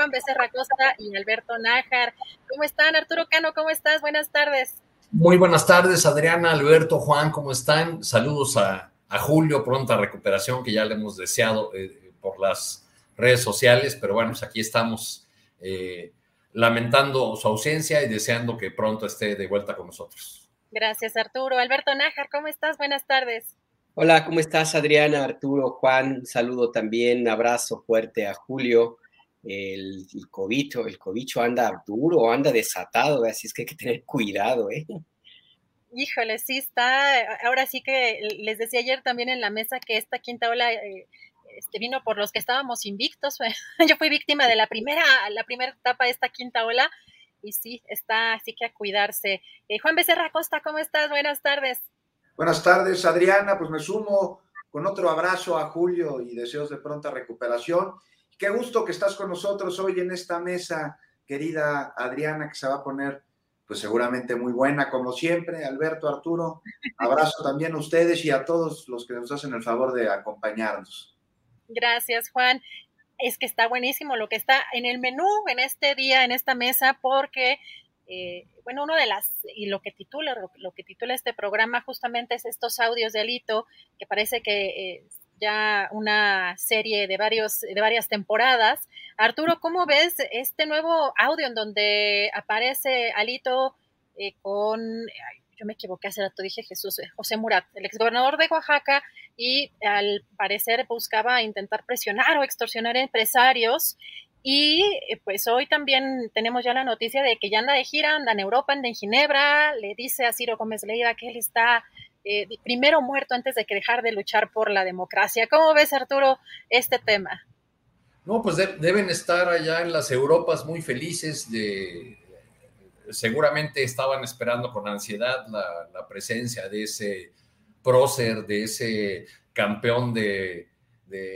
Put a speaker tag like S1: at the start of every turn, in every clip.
S1: Juan Becerra Costa y Alberto Nájar. ¿Cómo están? Arturo Cano, ¿cómo estás? Buenas tardes.
S2: Muy buenas tardes, Adriana, Alberto, Juan, ¿cómo están? Saludos a, a Julio, pronta recuperación que ya le hemos deseado eh, por las redes sociales, pero bueno, pues aquí estamos eh, lamentando su ausencia y deseando que pronto esté de vuelta con nosotros.
S1: Gracias, Arturo. Alberto Nájar, ¿cómo estás? Buenas tardes.
S3: Hola, ¿cómo estás, Adriana, Arturo, Juan? Un saludo también, abrazo fuerte a Julio. El, el cobicho, el cobicho anda duro, anda desatado, así es que hay que tener cuidado, ¿eh?
S1: Híjole, sí está. Ahora sí que les decía ayer también en la mesa que esta quinta ola eh, este, vino por los que estábamos invictos. Yo fui víctima de la primera, la primera etapa de esta quinta ola y sí, está así que a cuidarse. Eh, Juan Becerra Costa, ¿cómo estás? Buenas tardes.
S4: Buenas tardes, Adriana. Pues me sumo con otro abrazo a Julio y deseos de pronta recuperación. Qué gusto que estás con nosotros hoy en esta mesa, querida Adriana, que se va a poner pues seguramente muy buena como siempre. Alberto, Arturo, abrazo también a ustedes y a todos los que nos hacen el favor de acompañarnos.
S1: Gracias, Juan. Es que está buenísimo lo que está en el menú en este día, en esta mesa, porque, eh, bueno, uno de las, y lo que titula, lo, que titula este programa justamente es estos audios de Alito, que parece que eh, ya una serie de, varios, de varias temporadas. Arturo, ¿cómo ves este nuevo audio en donde aparece Alito eh, con, yo me equivoqué hace rato, dije Jesús, eh, José Murat, el exgobernador de Oaxaca, y al parecer buscaba intentar presionar o extorsionar a empresarios. Y eh, pues hoy también tenemos ya la noticia de que ya anda de gira, anda en Europa, anda en Ginebra, le dice a Ciro Gómez Leiva que él está eh, primero muerto antes de que dejar de luchar por la democracia. ¿Cómo ves, Arturo, este tema?
S2: No, pues de, deben estar allá en las Europas muy felices. Seguramente estaban esperando con ansiedad la, presencia de ese prócer, de ese campeón de, de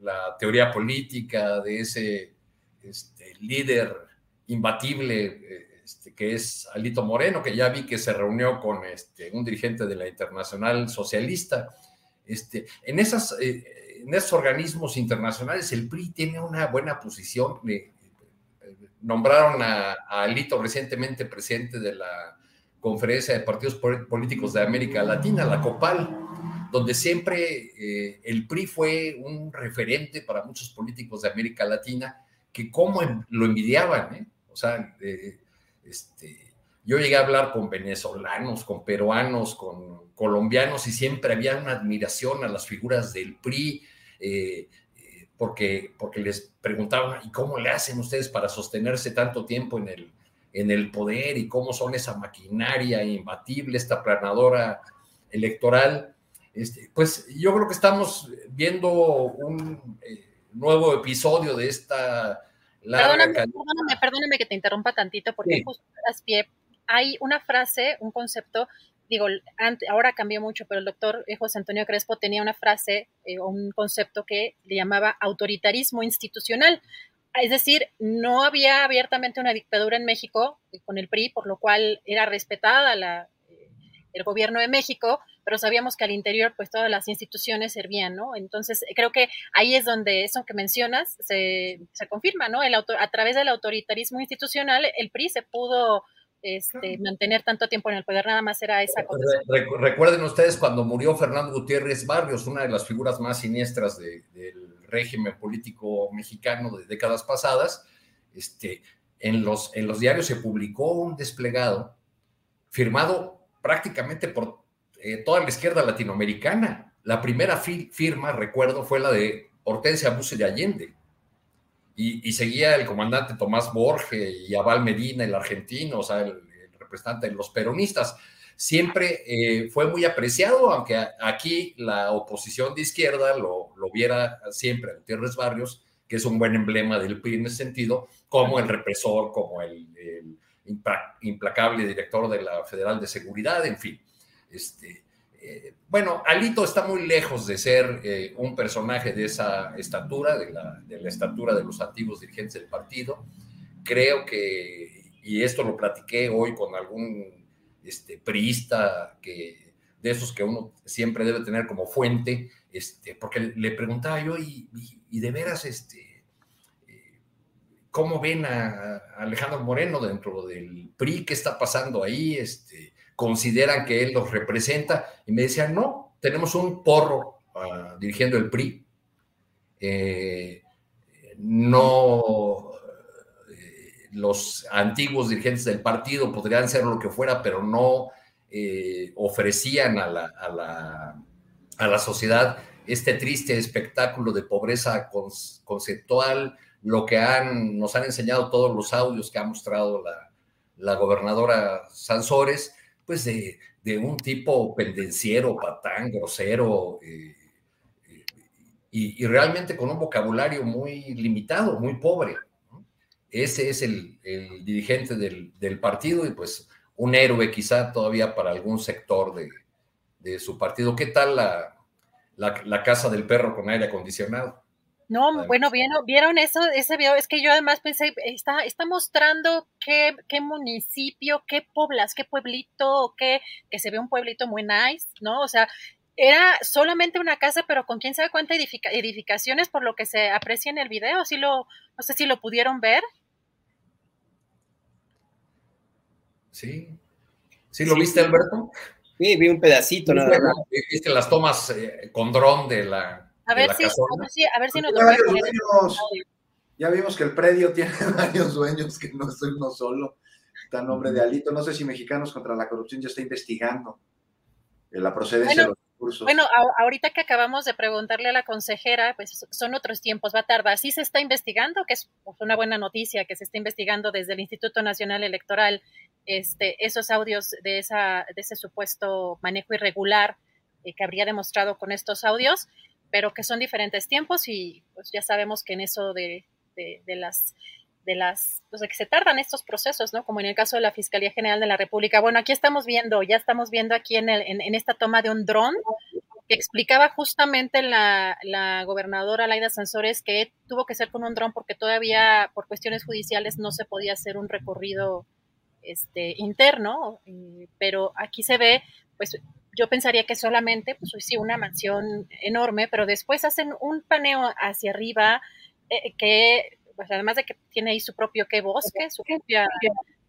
S2: la teoría política, de ese este, líder imbatible eh, este, que es Alito Moreno, que ya vi que se reunió con este, un dirigente de la Internacional Socialista. Este, en, esas, eh, en esos organismos internacionales el PRI tiene una buena posición. Eh, nombraron a, a, Alito recientemente presidente de la Conferencia de Partidos Políticos de América Latina, la COPAL, donde siempre eh, el PRI fue un referente para muchos políticos de América Latina que como lo envidiaban, ¿eh? o sea, eh, este, yo llegué a hablar con venezolanos, con peruanos, con colombianos y siempre había una admiración a las figuras del PRI, eh, porque, porque les preguntaban, ¿y cómo le hacen ustedes para sostenerse tanto tiempo en el, en el poder y cómo son esa maquinaria imbatible, esta planadora electoral? Este, pues yo creo que estamos viendo un eh, nuevo episodio de esta
S1: Perdóname, perdóname, perdóname, que te interrumpa tantito porque sí. justo pie. Hay una frase, un concepto, digo, ahora cambió mucho, pero el doctor José Antonio Crespo tenía una frase eh, o un concepto que le llamaba autoritarismo institucional. Es decir, no había abiertamente una dictadura en México eh, con el PRI, por lo cual era respetada la, eh, el gobierno de México, pero sabíamos que al interior pues todas las instituciones servían, ¿no? Entonces creo que ahí es donde eso que mencionas se, se confirma, ¿no? El autor, a través del autoritarismo institucional el PRI se pudo este, mantener tanto tiempo en el poder, nada más era esa cosa.
S2: recuerden ustedes cuando murió Fernando Gutiérrez Barrios, una de las figuras más siniestras del régimen político mexicano de décadas pasadas, este, en, los, en los diarios se publicó un desplegado firmado prácticamente por eh, toda la izquierda latinoamericana. La primera firma, recuerdo, fue la de Hortensia Buse de Allende y, seguía el comandante Tomás Borge y Aval Medina, el argentino, o sea, el, representante de los peronistas. Siempre eh, fue muy apreciado, aunque aquí la oposición de izquierda lo, lo viera siempre a Gutiérrez Barrios, que es un buen emblema del PRI en ese sentido, como el represor, como el, el implacable director de la Federal de Seguridad, en fin. Este, eh, bueno, Alito está muy lejos de ser eh, un personaje de esa estatura, de la, estatura de los antiguos dirigentes del partido. Creo que, y esto lo platiqué hoy con algún este, priista que, de esos que uno siempre debe tener como fuente, este, porque le preguntaba yo, y, de veras, este, ¿cómo ven a, Alejandro Moreno dentro del PRI? ¿Qué está pasando ahí? Este, consideran que él los representa. Y me decían, no, tenemos un porro ah, dirigiendo el PRI. Eh, no, eh, los antiguos dirigentes del partido podrían ser lo que fuera, pero no eh, ofrecían a la, a, la, a la, sociedad este triste espectáculo de pobreza conceptual, lo que han, nos han enseñado todos los audios que ha mostrado la, la gobernadora Sansores, pues de, un tipo pendenciero, patán, grosero, eh, eh, y, realmente con un vocabulario muy limitado, muy pobre. Ese es el, dirigente del, partido y pues un héroe quizá todavía para algún sector de, su partido. ¿Qué tal la, la casa del perro con aire acondicionado?
S1: No, bueno, ¿vieron, vieron eso, ese video, es que yo además pensé, está, está mostrando qué, qué municipio, qué poblas, qué pueblito, qué, que se ve un pueblito muy nice, ¿no? O sea, era solamente una casa, pero con quién sabe cuántas edificaciones, por lo que se aprecia en el video, si lo, no sé si lo pudieron ver.
S2: Sí. ¿Sí lo viste, Alberto?
S3: Sí, vi un pedacito, nada más.
S2: Viste las tomas eh, con dron de la
S1: a ver, si, a ver si, nos
S4: Ya vimos que el predio tiene varios dueños, que no soy uno solo. Está en nombre de Alito. No sé si Mexicanos contra la Corrupción ya está investigando la procedencia de los recursos.
S1: Bueno, ahorita que acabamos de preguntarle a la consejera, pues son otros tiempos, va a tardar. Sí se está investigando, que es una buena noticia, que se está investigando desde el Instituto Nacional Electoral este, esos audios de, esa, de ese supuesto manejo irregular eh, que habría demostrado con estos audios pero que son diferentes tiempos y pues ya sabemos que en eso de, las de las, pues que se tardan estos procesos, ¿no? Como en el caso de la Fiscalía General de la República. Bueno, aquí estamos viendo, ya estamos viendo aquí en, el, en, esta toma de un dron que explicaba justamente la, la gobernadora Laida Sansores que tuvo que ser con un dron porque todavía por cuestiones judiciales no se podía hacer un recorrido este, interno, eh, pero aquí se ve pues yo pensaría que solamente, pues sí, una mansión enorme, pero después hacen un paneo hacia arriba eh, que, pues además de que tiene ahí su propio que bosque, su propia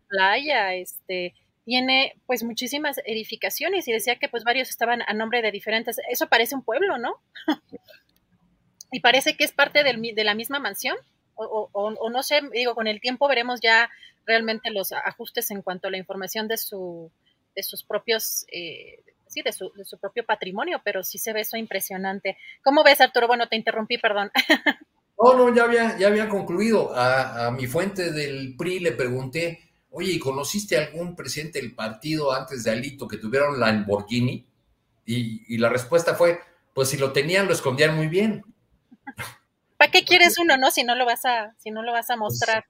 S1: playa, este, tiene pues muchísimas edificaciones y decía que pues varios estaban a nombre de diferentes, eso parece un pueblo, ¿no? y parece que es parte de la misma mansión. O, o, no sé, digo, con el tiempo veremos ya realmente los ajustes en cuanto a la información de su de sus propios eh, sí, de su, de su propio patrimonio, pero sí se ve eso impresionante. ¿Cómo ves, Arturo? Bueno, te interrumpí, perdón.
S2: No, no, ya había, ya había concluido. A, mi fuente del PRI le pregunté, oye, ¿y conociste algún presidente del partido antes de Alito que tuviera un Lamborghini? Y, y la respuesta fue, pues si lo tenían, lo escondían muy bien.
S1: ¿Para qué quieres uno, no? Si no lo vas a, si no lo vas a mostrar.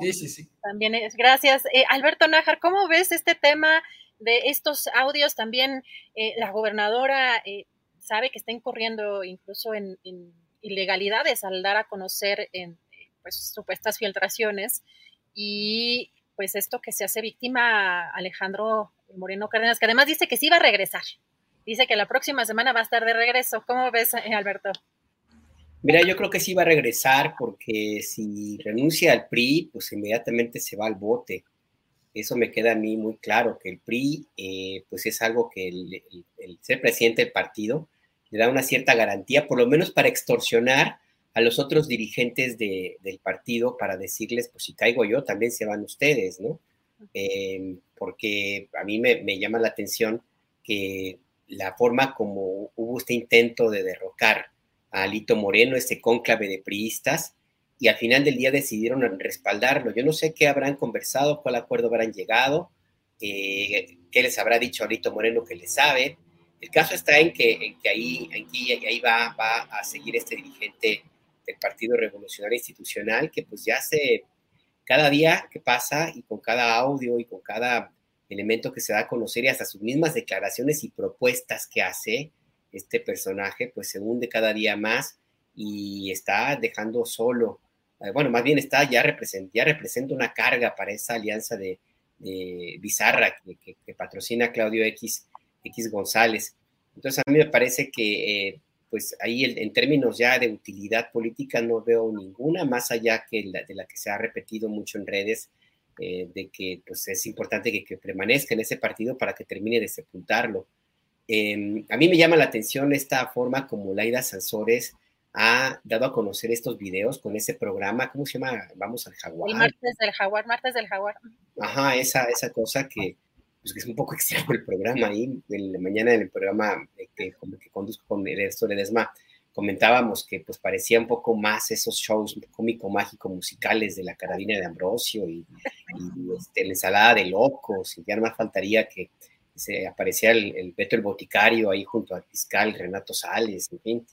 S2: sí, sí, sí.
S1: También es, gracias. Eh, Alberto Nájar, ¿cómo ves este tema de estos audios también eh, la gobernadora eh, sabe que está incurriendo incluso en, ilegalidades al dar a conocer en pues, supuestas filtraciones y pues esto que se hace víctima Alejandro Moreno Cárdenas, que además dice que sí va a regresar. Dice que la próxima semana va a estar de regreso. ¿Cómo ves, eh, Alberto?
S3: Mira, yo creo que sí va a regresar porque si renuncia al PRI, pues inmediatamente se va al bote. Eso me queda a mí muy claro, que el PRI, eh, pues es algo que el, ser presidente del partido le da una cierta garantía, por lo menos para extorsionar a los otros dirigentes del partido para decirles, pues si caigo yo, también se van ustedes, ¿no? Eh, porque a mí me, me, llama la atención que la forma como hubo este intento de derrocar a Alito Moreno, este cónclave de priistas, y al final del día decidieron respaldarlo. Yo no sé qué habrán conversado, cuál acuerdo habrán llegado, eh, qué les habrá dicho Alito Moreno que le sabe. El caso está en que, que ahí, ahí va, va a seguir este dirigente del Partido Revolucionario Institucional, que pues ya se, cada día que pasa y con cada audio y con cada elemento que se da a conocer y hasta sus mismas declaraciones y propuestas que hace este personaje, pues se hunde cada día más y está dejando solo, eh, bueno, más bien está ya, representa, ya representa una carga para esa alianza de, Bizarra que, patrocina Claudio X, X González. Entonces a mí me parece que eh, pues ahí en términos ya de utilidad política no veo ninguna, más allá que de la que se ha repetido mucho en redes, eh, de que pues, es importante que, permanezca en ese partido para que termine de sepultarlo. Em, a mí me llama la atención esta forma como Laida Sansores ha dado a conocer estos videos con ese programa, ¿cómo se llama? Vamos al Jaguar.
S1: El martes del Jaguar, martes del Jaguar.
S3: Ajá, esa, esa cosa que, pues, que es un poco extraño el programa ahí, en la mañana del programa que, que conduzco con el de Desma comentábamos que pues parecía un poco más esos shows cómico-mágico musicales de la carabina de Ambrosio y, este, la ensalada de locos, y ya no más faltaría que se apareciera el, Beto el Boticario ahí junto al fiscal Renato Sales, en fin.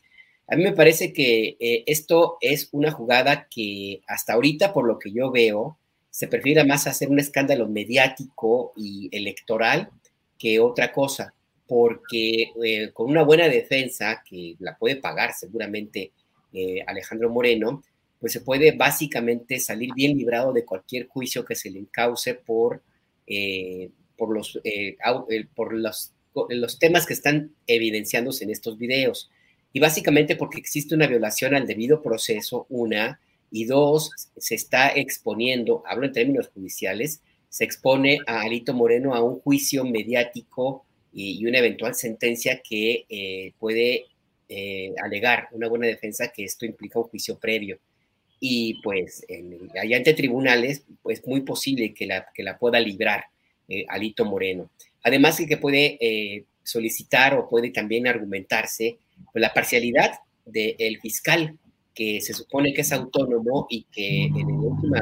S3: A mí me parece que eh, esto es una jugada que hasta ahorita, por lo que yo veo, se prefiere más hacer un escándalo mediático y electoral que otra cosa porque eh, con una buena defensa, que la puede pagar seguramente eh, Alejandro Moreno, pues se puede básicamente salir bien librado de cualquier juicio que se le encauce por, por, los, por los, los temas que están evidenciándose en estos videos. Y básicamente porque existe una violación al debido proceso, una, y dos, se está exponiendo, hablo en términos judiciales, se expone a Alito Moreno a un juicio mediático y, una eventual sentencia que eh, puede eh, alegar una buena defensa que esto implica un juicio previo. Y pues en, allá ante tribunales, pues muy posible que la, que la pueda librar eh, Alito Moreno. Además que puede solicitar o puede también argumentarse la parcialidad del fiscal que se supone que es autónomo y que en el último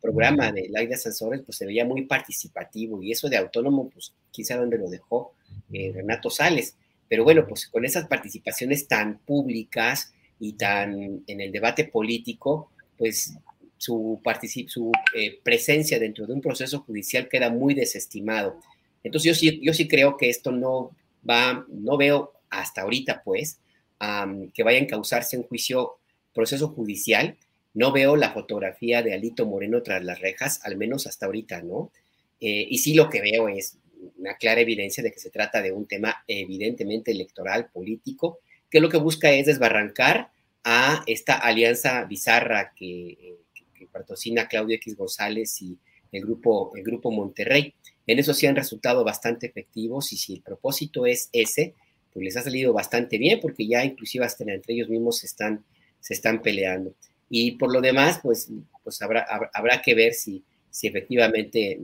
S3: programa de Laida Sansores pues se veía muy participativo y eso de autónomo pues quizá dónde lo dejó eh, Renato Sales. Pero bueno, pues con esas participaciones tan públicas y tan en el debate político, pues su, su eh, presencia dentro de un proceso judicial queda muy desestimado. Entonces yo sí, yo sí creo que esto no va, no veo hasta ahorita pues que vaya a causarse un juicio proceso judicial, no veo la fotografía de Alito Moreno tras las rejas, al menos hasta ahorita, ¿no? Eh, y sí lo que veo es una clara evidencia de que se trata de un tema evidentemente electoral, político, que lo que busca es desbarrancar a esta alianza bizarra que, patrocina Claudio X González y el grupo, el grupo Monterrey. En eso sí han resultado bastante efectivos y si el propósito es ese, pues les ha salido bastante bien porque ya inclusive hasta entre ellos mismos están se están peleando. Y por lo demás, pues, pues habrá, habrá que ver si, si efectivamente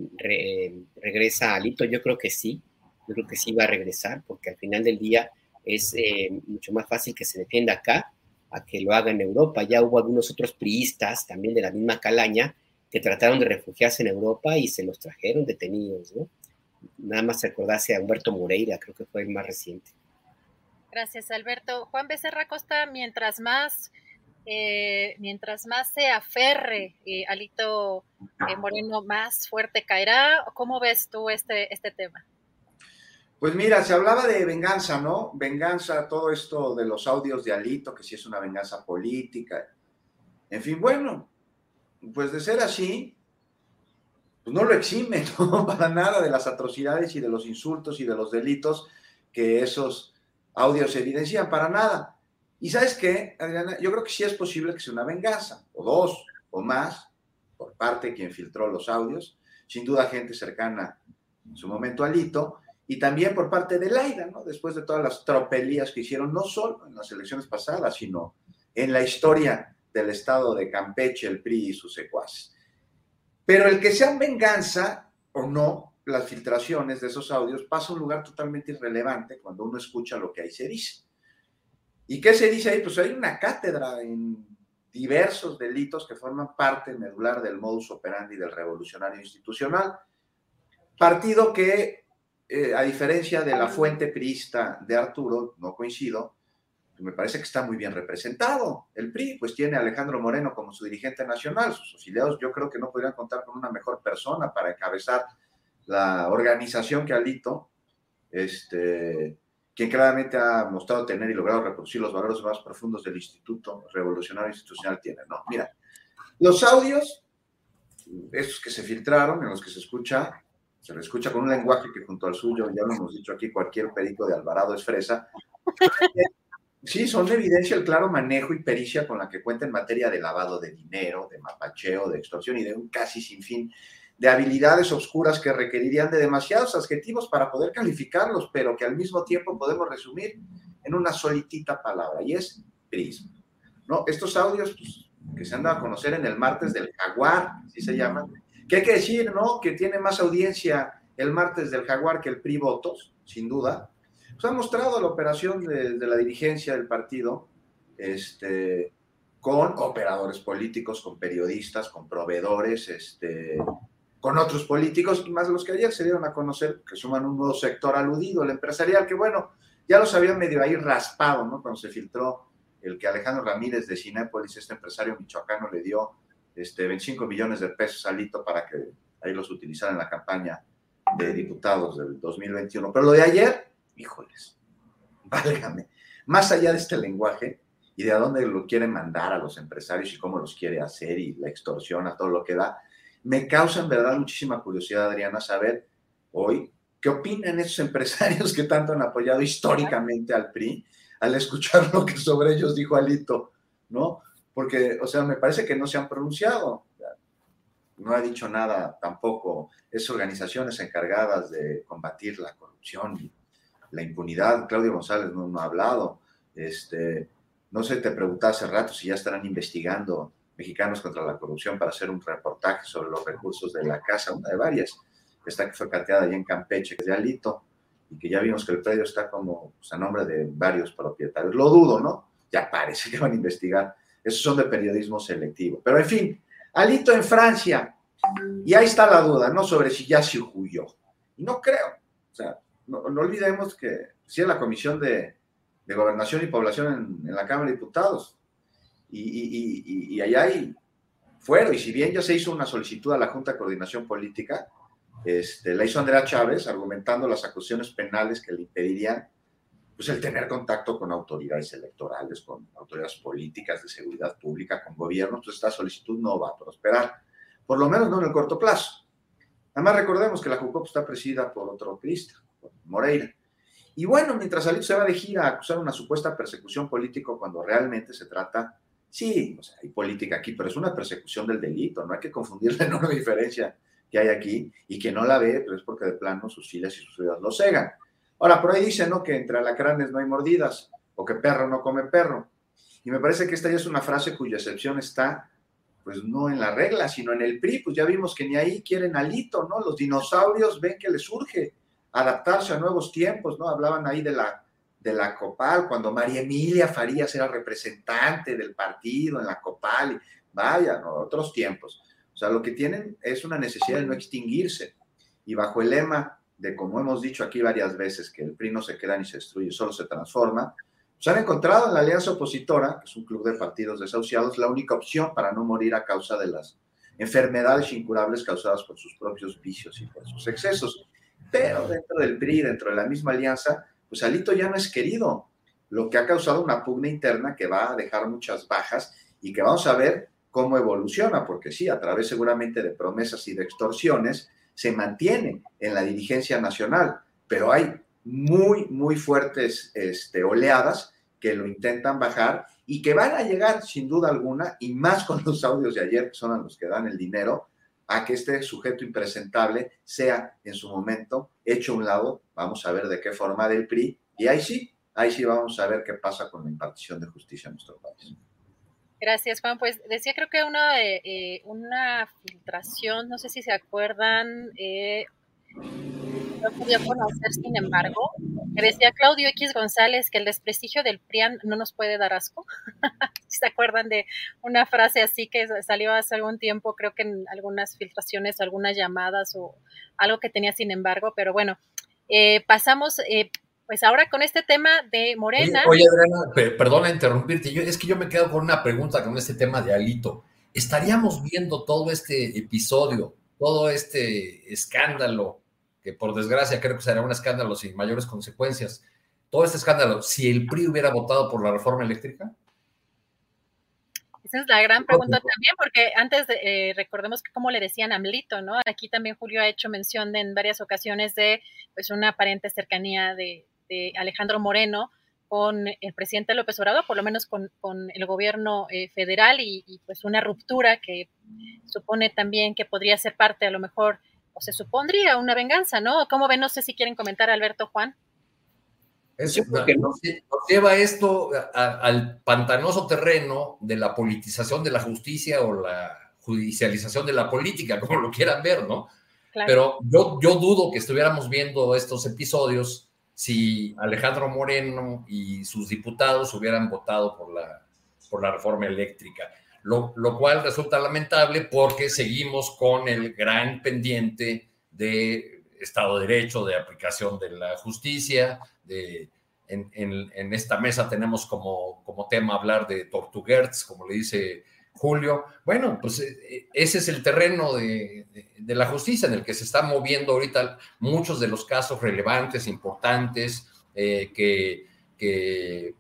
S3: regresa Alito. Yo creo que sí, yo creo que sí va a regresar, porque al final del día es eh, mucho más fácil que se defienda acá a que lo haga en Europa. Ya hubo algunos otros priistas, también de la misma calaña, que trataron de refugiarse en Europa y se los trajeron detenidos, ¿no? Nada más recordarse a Humberto Moreira, creo que fue el más reciente.
S1: Gracias, Alberto. Juan Becerra Costa, mientras más eh, mientras más se aferre eh, Alito eh, Moreno, más fuerte caerá. ¿Cómo ves tú este, este tema?
S4: Pues mira, se hablaba de venganza, ¿no? Venganza, todo esto de los audios de Alito, que si es una venganza política. En fin, bueno, pues de ser así, pues no lo exime, ¿no? Para nada de las atrocidades y de los insultos y de los delitos que esos audios evidencian, para nada. Y sabes qué, Adriana, yo creo que sí es posible que sea una venganza, o dos, o más, por parte de quien filtró los audios, sin duda gente cercana en su momento a Lito, y también por parte de Laida, ¿no? Después de todas las tropelías que hicieron, no solo en las elecciones pasadas, sino en la historia del estado de Campeche, el PRI y sus secuaces. Pero el que sean venganza o no, las filtraciones de esos audios pasa a un lugar totalmente irrelevante cuando uno escucha lo que ahí se dice. ¿Y qué se dice ahí? Pues hay una cátedra en diversos delitos que forman parte medular del modus operandi del revolucionario institucional. Partido que, eh, a diferencia de la fuente priista de Arturo, no coincido, me parece que está muy bien representado. El PRI, pues tiene a Alejandro Moreno como su dirigente nacional. Sus afiliados yo creo que no podrían contar con una mejor persona para encabezar la organización que Alito, este, quien claramente ha mostrado tener y logrado reproducir los valores más profundos del Instituto Revolucionario Institucional tiene. No, mira, los audios, esos que se filtraron, en los que se escucha, se le escucha con un lenguaje que junto al suyo, ya lo hemos dicho aquí, cualquier perico de Alvarado es fresa. Sí, son de evidencia el claro manejo y pericia con la que cuenta en materia de lavado de dinero, de mapacheo, de extorsión y de un casi sinfín de habilidades oscuras que requerirían de demasiados adjetivos para poder calificarlos, pero que al mismo tiempo podemos resumir en una solitita palabra, y es prisma. ¿no? Estos audios pues, que se han dado a conocer en el martes del jaguar, así se llaman, que hay que decir, ¿no? Que tiene más audiencia el martes del jaguar que el PRI votos, sin duda, pues ha mostrado la operación de, la dirigencia del partido este, con operadores políticos, con periodistas, con proveedores, este, con otros políticos, y más los que ayer se dieron a conocer, que suman un nuevo sector aludido, el empresarial, que bueno, ya los había medio ahí raspado, ¿no? Cuando se filtró el que Alejandro Ramírez de Cinépolis, este empresario michoacano, le dio este, 25 millones de pesos al hito para que ahí los utilizara en la campaña de diputados del 2021. Pero lo de ayer, híjoles, válgame, más allá de este lenguaje y de a dónde lo quieren mandar a los empresarios y cómo los quiere hacer y la extorsión a todo lo que da, me causa en verdad muchísima curiosidad, Adriana, saber hoy qué opinan esos empresarios que tanto han apoyado históricamente al PRI al escuchar lo que sobre ellos dijo Alito, ¿no? Porque, o sea, me parece que no se han pronunciado. No ha dicho nada tampoco esas organizaciones encargadas de combatir la corrupción y la impunidad. Claudio González no, ha hablado. Este, no sé, te preguntaba hace rato si ya estarán investigando mexicanos contra la corrupción para hacer un reportaje sobre los recursos de la casa, una de varias, esta que fue cateada allá en Campeche, que es de Alito, y que ya vimos que el predio está como pues, a nombre de varios propietarios. Lo dudo, ¿no? Ya parece que van a investigar. Esos son de periodismo selectivo. Pero en fin, Alito en Francia. Y ahí está la duda, ¿no? Sobre si ya se huyó. No creo. O sea, no, olvidemos que si es la Comisión de, Gobernación y Población en, la Cámara de Diputados. Y, y, allá hay fuero. Y si bien ya se hizo una solicitud a la Junta de Coordinación Política, este, la hizo Andrea Chávez argumentando las acusaciones penales que le impedirían pues, el tener contacto con autoridades electorales, con autoridades políticas de seguridad pública, con gobiernos. Pues esta solicitud no va a prosperar, por lo menos no en el corto plazo. Además, recordemos que la JUCOP está presidida por otro crista, Moreira. Y bueno, mientras Alito se va de gira a acusar una supuesta persecución política cuando realmente se trata, sí, o sea, hay política aquí, pero es una persecución del delito, no hay que confundir la enorme diferencia que hay aquí y que no la ve, pues es porque de plano sus filas y sus filas lo cegan. Ahora, por ahí dice, ¿no? Que entre alacranes no hay mordidas o que perro no come perro. Y me parece que esta ya es una frase cuya excepción está, pues no en la regla, sino en el PRI. Pues ya vimos que ni ahí quieren alito, ¿no? Los dinosaurios ven que les surge adaptarse a nuevos tiempos, ¿no? Hablaban ahí de la, de la COPAL, cuando María Emilia Farías era representante del partido en la COPAL, vaya, ¿no? Otros tiempos. O sea, lo que tienen es una necesidad de no extinguirse. Y bajo el lema de, como hemos dicho aquí varias veces, que el PRI no se queda ni se destruye, solo se transforma, se han encontrado en la alianza opositora, que es un club de partidos desahuciados, la única opción para no morir a causa de las enfermedades incurables causadas por sus propios vicios y por sus excesos. Pero dentro del PRI, dentro de la misma alianza, pues Alito ya no es querido, lo que ha causado una pugna interna que va a dejar muchas bajas y que vamos a ver cómo evoluciona, porque sí, a través seguramente de promesas y de extorsiones, se mantiene en la dirigencia nacional, pero hay muy, muy fuertes este, oleadas que lo intentan bajar y que van a llegar sin duda alguna, y más con los audios de ayer, que son los que dan el dinero, a que este sujeto impresentable sea en su momento hecho un lado, vamos a ver de qué forma del PRI, y ahí sí, ahí sí vamos a ver qué pasa con la impartición de justicia en nuestro país.
S1: Gracias, Juan. Pues decía, creo que una, eh, una filtración, no sé si se acuerdan, eh, no podía conocer, sin embargo, decía Claudio X González que el desprestigio del PRIAN no nos puede dar asco. ¿Se acuerdan de una frase así que salió hace algún tiempo, creo que en algunas filtraciones, algunas llamadas o algo que tenía sin embargo? Pero bueno, eh, pasamos, eh, pues ahora con este tema de Morena.
S2: Oye, Adriana, perdona interrumpirte, yo, es que yo me quedo con una pregunta con este tema de Alito. ¿Estaríamos viendo todo este episodio, todo este escándalo que por desgracia creo que será un escándalo sin mayores consecuencias. Todo este escándalo, si el PRI hubiera votado por la reforma eléctrica.
S1: Esa es la gran pregunta también, porque antes de, eh, recordemos que como le decían Amlito, ¿no? Aquí también Julio ha hecho mención de, en varias ocasiones de pues una aparente cercanía de, Alejandro Moreno con el presidente López Obrador, por lo menos con, el gobierno eh, federal y, y, pues una ruptura que supone también que podría ser parte a lo mejor o se supondría una venganza, ¿no? ¿Cómo ven? No sé si quieren comentar, Alberto Juan.
S2: Eso, porque nos lleva esto al pantanoso terreno de la politización de la justicia o la judicialización de la política, como lo quieran ver, ¿no? Pero yo, yo dudo que estuviéramos viendo estos episodios si Alejandro Moreno y sus diputados hubieran votado por la, por la reforma eléctrica lo, cual resulta lamentable porque seguimos con el gran pendiente de Estado de Derecho, de aplicación de la justicia, de, en, esta mesa tenemos como, como tema hablar de Tortuguerts, como le dice Julio. Bueno, pues eh, ese es el terreno de, la justicia en el que se están moviendo ahorita muchos de los casos relevantes, importantes, eh, que, que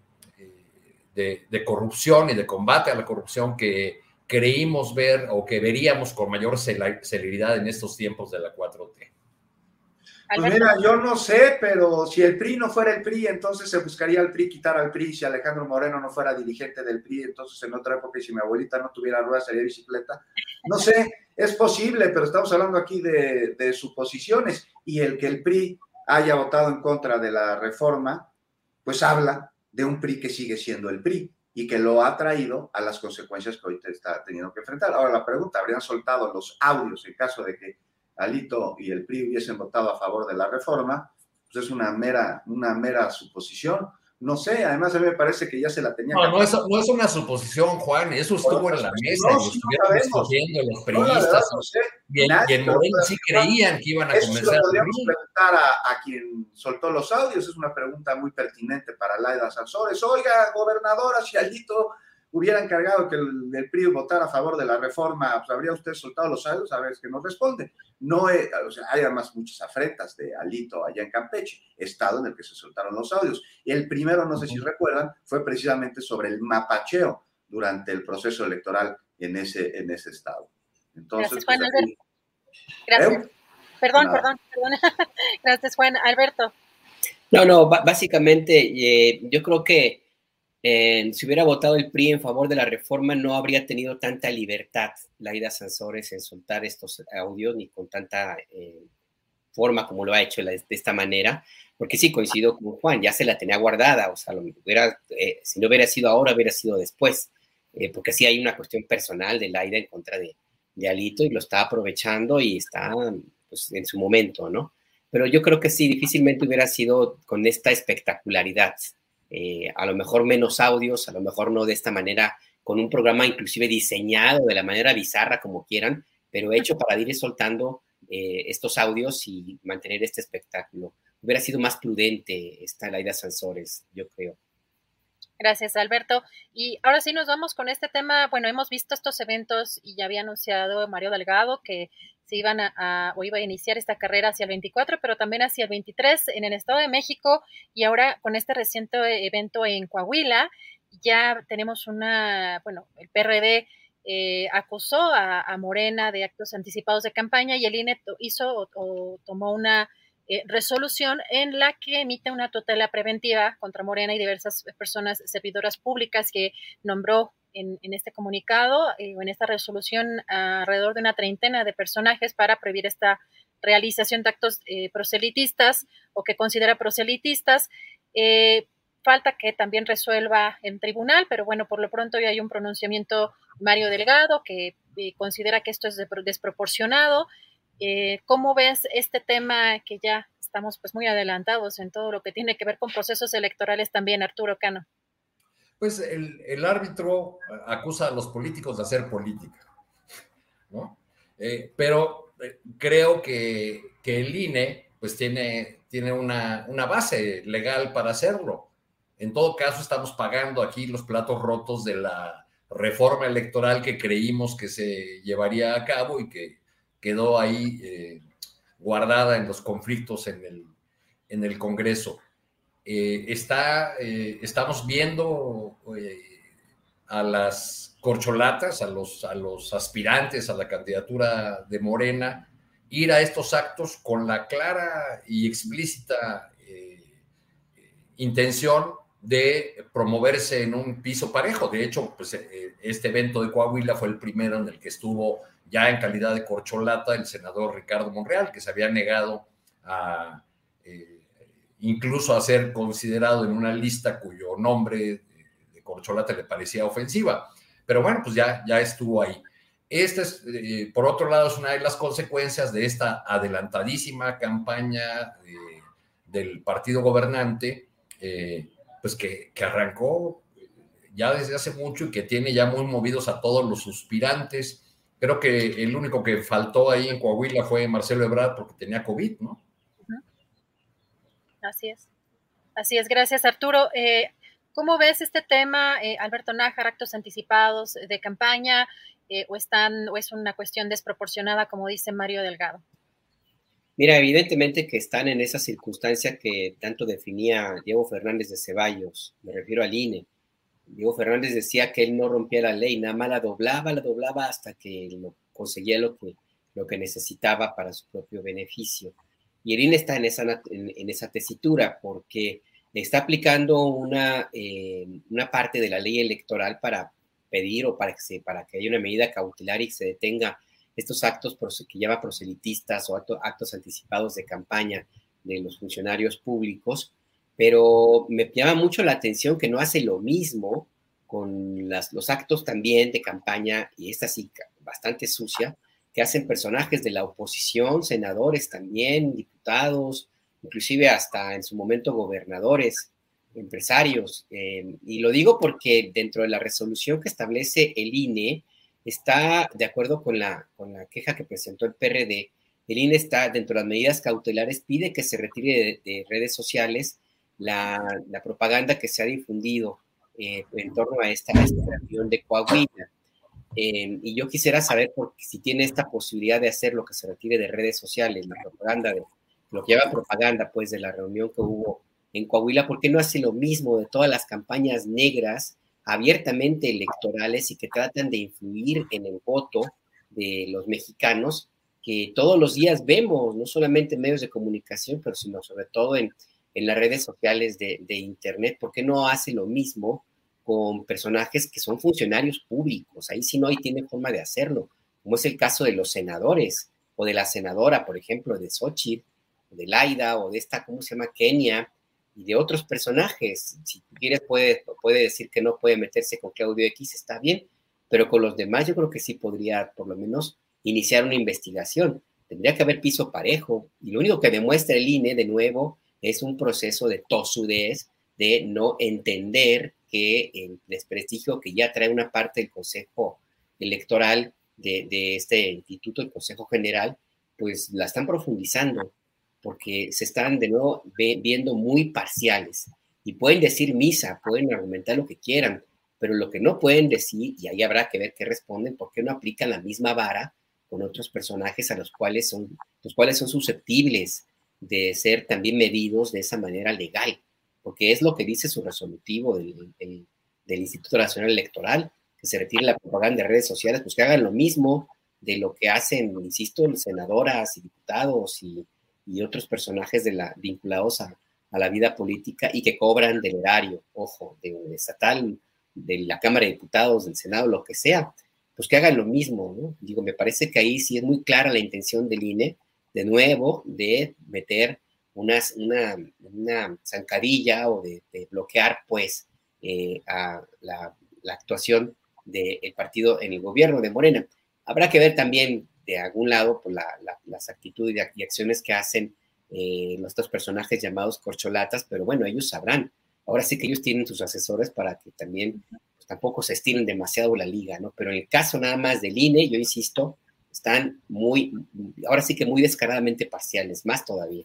S2: de, corrupción y de combate a la corrupción que creímos ver o que veríamos con mayor celeridad en estos tiempos de la 4T.
S4: Pues mira, yo no sé, pero si el PRI no fuera el PRI, entonces se buscaría el PRI quitar al PRI. Si Alejandro Moreno no fuera dirigente del PRI, entonces en otra época, y si mi abuelita no tuviera ruedas, sería bicicleta. No sé, es posible, pero estamos hablando aquí de, de suposiciones. Y el que el PRI haya votado en contra de la reforma, pues habla de un PRI que sigue siendo el PRI y que lo ha traído a las consecuencias que hoy te está teniendo que enfrentar. Ahora la pregunta, ¿habrían soltado los audios en caso de que Alito y el PRI hubiesen votado a favor de la reforma? Pues es una mera, una mera suposición no sé, además a mí me parece que ya se la tenía.
S2: No, no es, no es, una suposición, Juan, eso estuvo en la mesa, no, y estuvieron escogiendo los periodistas. y, en, Moreno sí creían que iban a
S4: eso comenzar. Eso podríamos preguntar a, a, quien soltó los audios, es una pregunta muy pertinente para Laida Sansores. Oiga, gobernadora, si Alito hubiera encargado que el, PRI votara a favor de la reforma, pues habría usted soltado los audios, a ver, es que nos responde. No, hay además muchas afrentas de Alito allá en Campeche, estado en el que se soltaron los audios. Y el primero, no sé si recuerdan, fue precisamente sobre el mapacheo durante el proceso electoral en ese, en ese estado. Entonces, Gracias, Juan
S1: pues, Gracias. ¿Eh? Perdón, perdón, perdón. Gracias, Juan. Alberto.
S3: No, no, básicamente eh, yo creo que si hubiera votado el PRI en favor de la reforma, no habría tenido tanta libertad Laida Sansores en soltar estos audios ni con tanta eh, forma como lo ha hecho de esta manera, porque sí coincido con Juan, ya se la tenía guardada, o sea, lo hubiera, eh, si no hubiera sido ahora, hubiera sido después, eh, porque sí hay una cuestión personal de Laida en contra de, de Alito y lo está aprovechando y está pues, en su momento, ¿no? Pero yo creo que sí, difícilmente hubiera sido con esta espectacularidad. Eh, a lo mejor menos audios, a lo mejor no de esta manera, con un programa inclusive diseñado de la manera bizarra como quieran, pero hecho para ir soltando eh, estos audios y mantener este espectáculo. Hubiera sido más prudente esta Laida Sansores, yo creo.
S1: Gracias, Alberto. Y ahora sí nos vamos con este tema. Bueno, hemos visto estos eventos y ya había anunciado Mario Delgado que se iban a, o iba a iniciar esta carrera hacia el 24, pero también hacia el 23 en el Estado de México y ahora con este reciente evento en Coahuila ya tenemos una, bueno, el PRD eh, acusó a, Morena de actos anticipados de campaña y el INE hizo o, tomó una eh, resolución en la que emite una tutela preventiva contra Morena y diversas personas servidoras públicas que nombró en, este comunicado eh, en esta resolución alrededor de una treintena de personajes para prohibir esta realización de actos proselitistas o que considera proselitistas falta que también resuelva en tribunal, pero bueno, por lo pronto ya hay un pronunciamiento Mario Delgado que eh, considera que esto es desproporcionado. Eh, ¿Cómo ves este tema que ya estamos pues muy adelantados en todo lo que tiene que ver con procesos electorales también, Arturo Cano?
S2: Pues el, árbitro acusa a los políticos de hacer política, ¿no? Eh, pero creo que, el INE pues tiene, tiene una, una base legal para hacerlo en todo caso, estamos pagando aquí los platos rotos de la reforma electoral que creímos que se llevaría a cabo y que quedó ahí eh, guardada en los conflictos en el, en el Congreso. Eh, está, eh, estamos viendo a las corcholatas, a los, a los aspirantes a la candidatura de Morena, ir a estos actos con la clara y explícita intención de promoverse en un piso parejo. De hecho, pues, este evento de Coahuila fue el primero en el que estuvo ya en calidad de corcholata el senador Ricardo Monreal, que se había negado a eh, incluso a ser considerado en una lista cuyo nombre de corcholata le parecía ofensiva. Pero bueno, pues ya, ya estuvo ahí. Esta es, eh, por otro lado, es una de las consecuencias de esta adelantadísima campaña del partido gobernante pues que, arrancó ya desde hace mucho y que tiene ya muy movidos a todos los suspirantes. Creo que el único que faltó ahí en Coahuila fue Marcelo Ebrard porque tenía COVID, ¿no?
S1: Así es. Así es, gracias Arturo. Eh, ¿Cómo ves este tema, eh, Alberto Nájar, actos anticipados de campaña, eh, o, están, o es una cuestión desproporcionada, como dice Mario Delgado?
S3: Mira, evidentemente que están en esa circunstancia que tanto definía Diego Fernández de Ceballos, me refiero al INE. Diego Fernández decía que él no rompía la ley, nada más la doblaba, la doblaba hasta que lo, conseguía lo que, lo que necesitaba para su propio beneficio. Y INE está en esa, en, esa tesitura porque está aplicando una, eh, una parte de la ley electoral para pedir o para que, para que haya una medida cautelar y se detenga estos actos que llama proselitistas o actos anticipados de campaña de los funcionarios públicos, pero me llama mucho la atención que no hace lo mismo con los actos también de campaña, y esta sí bastante sucia, que hacen personajes de la oposición, senadores también, diputados, inclusive hasta en su momento gobernadores, empresarios. Eh, y lo digo porque dentro de la resolución que establece el INE, está de acuerdo con la, con la queja que presentó el PRD. El INE está dentro de las medidas cautelares, pide que se retire de, redes sociales la, propaganda que se ha difundido eh, en torno a esta, región de Coahuila. Em, y yo quisiera saber si tiene esta posibilidad de hacer lo que se retire de redes sociales, la propaganda, de, lo que lleva propaganda, pues, de la reunión que hubo en Coahuila, ¿por qué no hace lo mismo de todas las campañas negras abiertamente electorales y que tratan de influir en el voto de los mexicanos que todos los días vemos, no solamente en medios de comunicación, pero sino sobre todo en, las redes sociales de, Internet. ¿Por qué no hace lo mismo con personajes que son funcionarios públicos? Ahí sí no hay tiene forma de hacerlo, como es el caso de los senadores o de la senadora, por ejemplo, de Xochitl, de Laida o de esta, ¿cómo se llama? Kenia, y de otros personajes. Si quieres, puede, puede decir que no puede meterse con Claudio X, está bien, pero con los demás yo creo que sí podría por lo menos iniciar una investigación. Tendría que haber piso parejo. Y lo único que demuestra el INE, de nuevo, es un proceso de tosudez, de no entender que el desprestigio que ya trae una parte del Consejo Electoral de, este instituto, el Consejo General, pues la están profundizando porque se están de nuevo viendo muy parciales. Y pueden decir misa, pueden argumentar lo que quieran, pero lo que no pueden decir, y ahí habrá que ver qué responden, por qué no aplican la misma vara con otros personajes a los cuales son, los cuales son susceptibles de ser también medidos de esa manera legal, porque es lo que dice su resolutivo del, del Instituto Nacional Electoral, que se retire la propaganda de redes sociales, pues que hagan lo mismo de lo que hacen, insisto, senadoras y diputados y, otros personajes de la, vinculados a, la vida política y que cobran del erario, ojo, de, de estatal, de la Cámara de Diputados, del Senado, lo que sea, pues que hagan lo mismo, ¿no? Digo, me parece que ahí sí es muy clara la intención del INE, de nuevo, de meter una, una zancadilla o de, bloquear, pues, eh, a la, actuación del partido en el gobierno de Morena. Habrá que ver también de algún lado por pues, las actitudes y acciones que hacen eh, nuestros personajes llamados corcholatas, pero bueno, ellos sabrán. Ahora sí que ellos tienen sus asesores para que también pues, tampoco se estiren demasiado la liga, ¿no? Pero en el caso nada más del INE, yo insisto, están muy, ahora sí que muy descaradamente parciales, más todavía.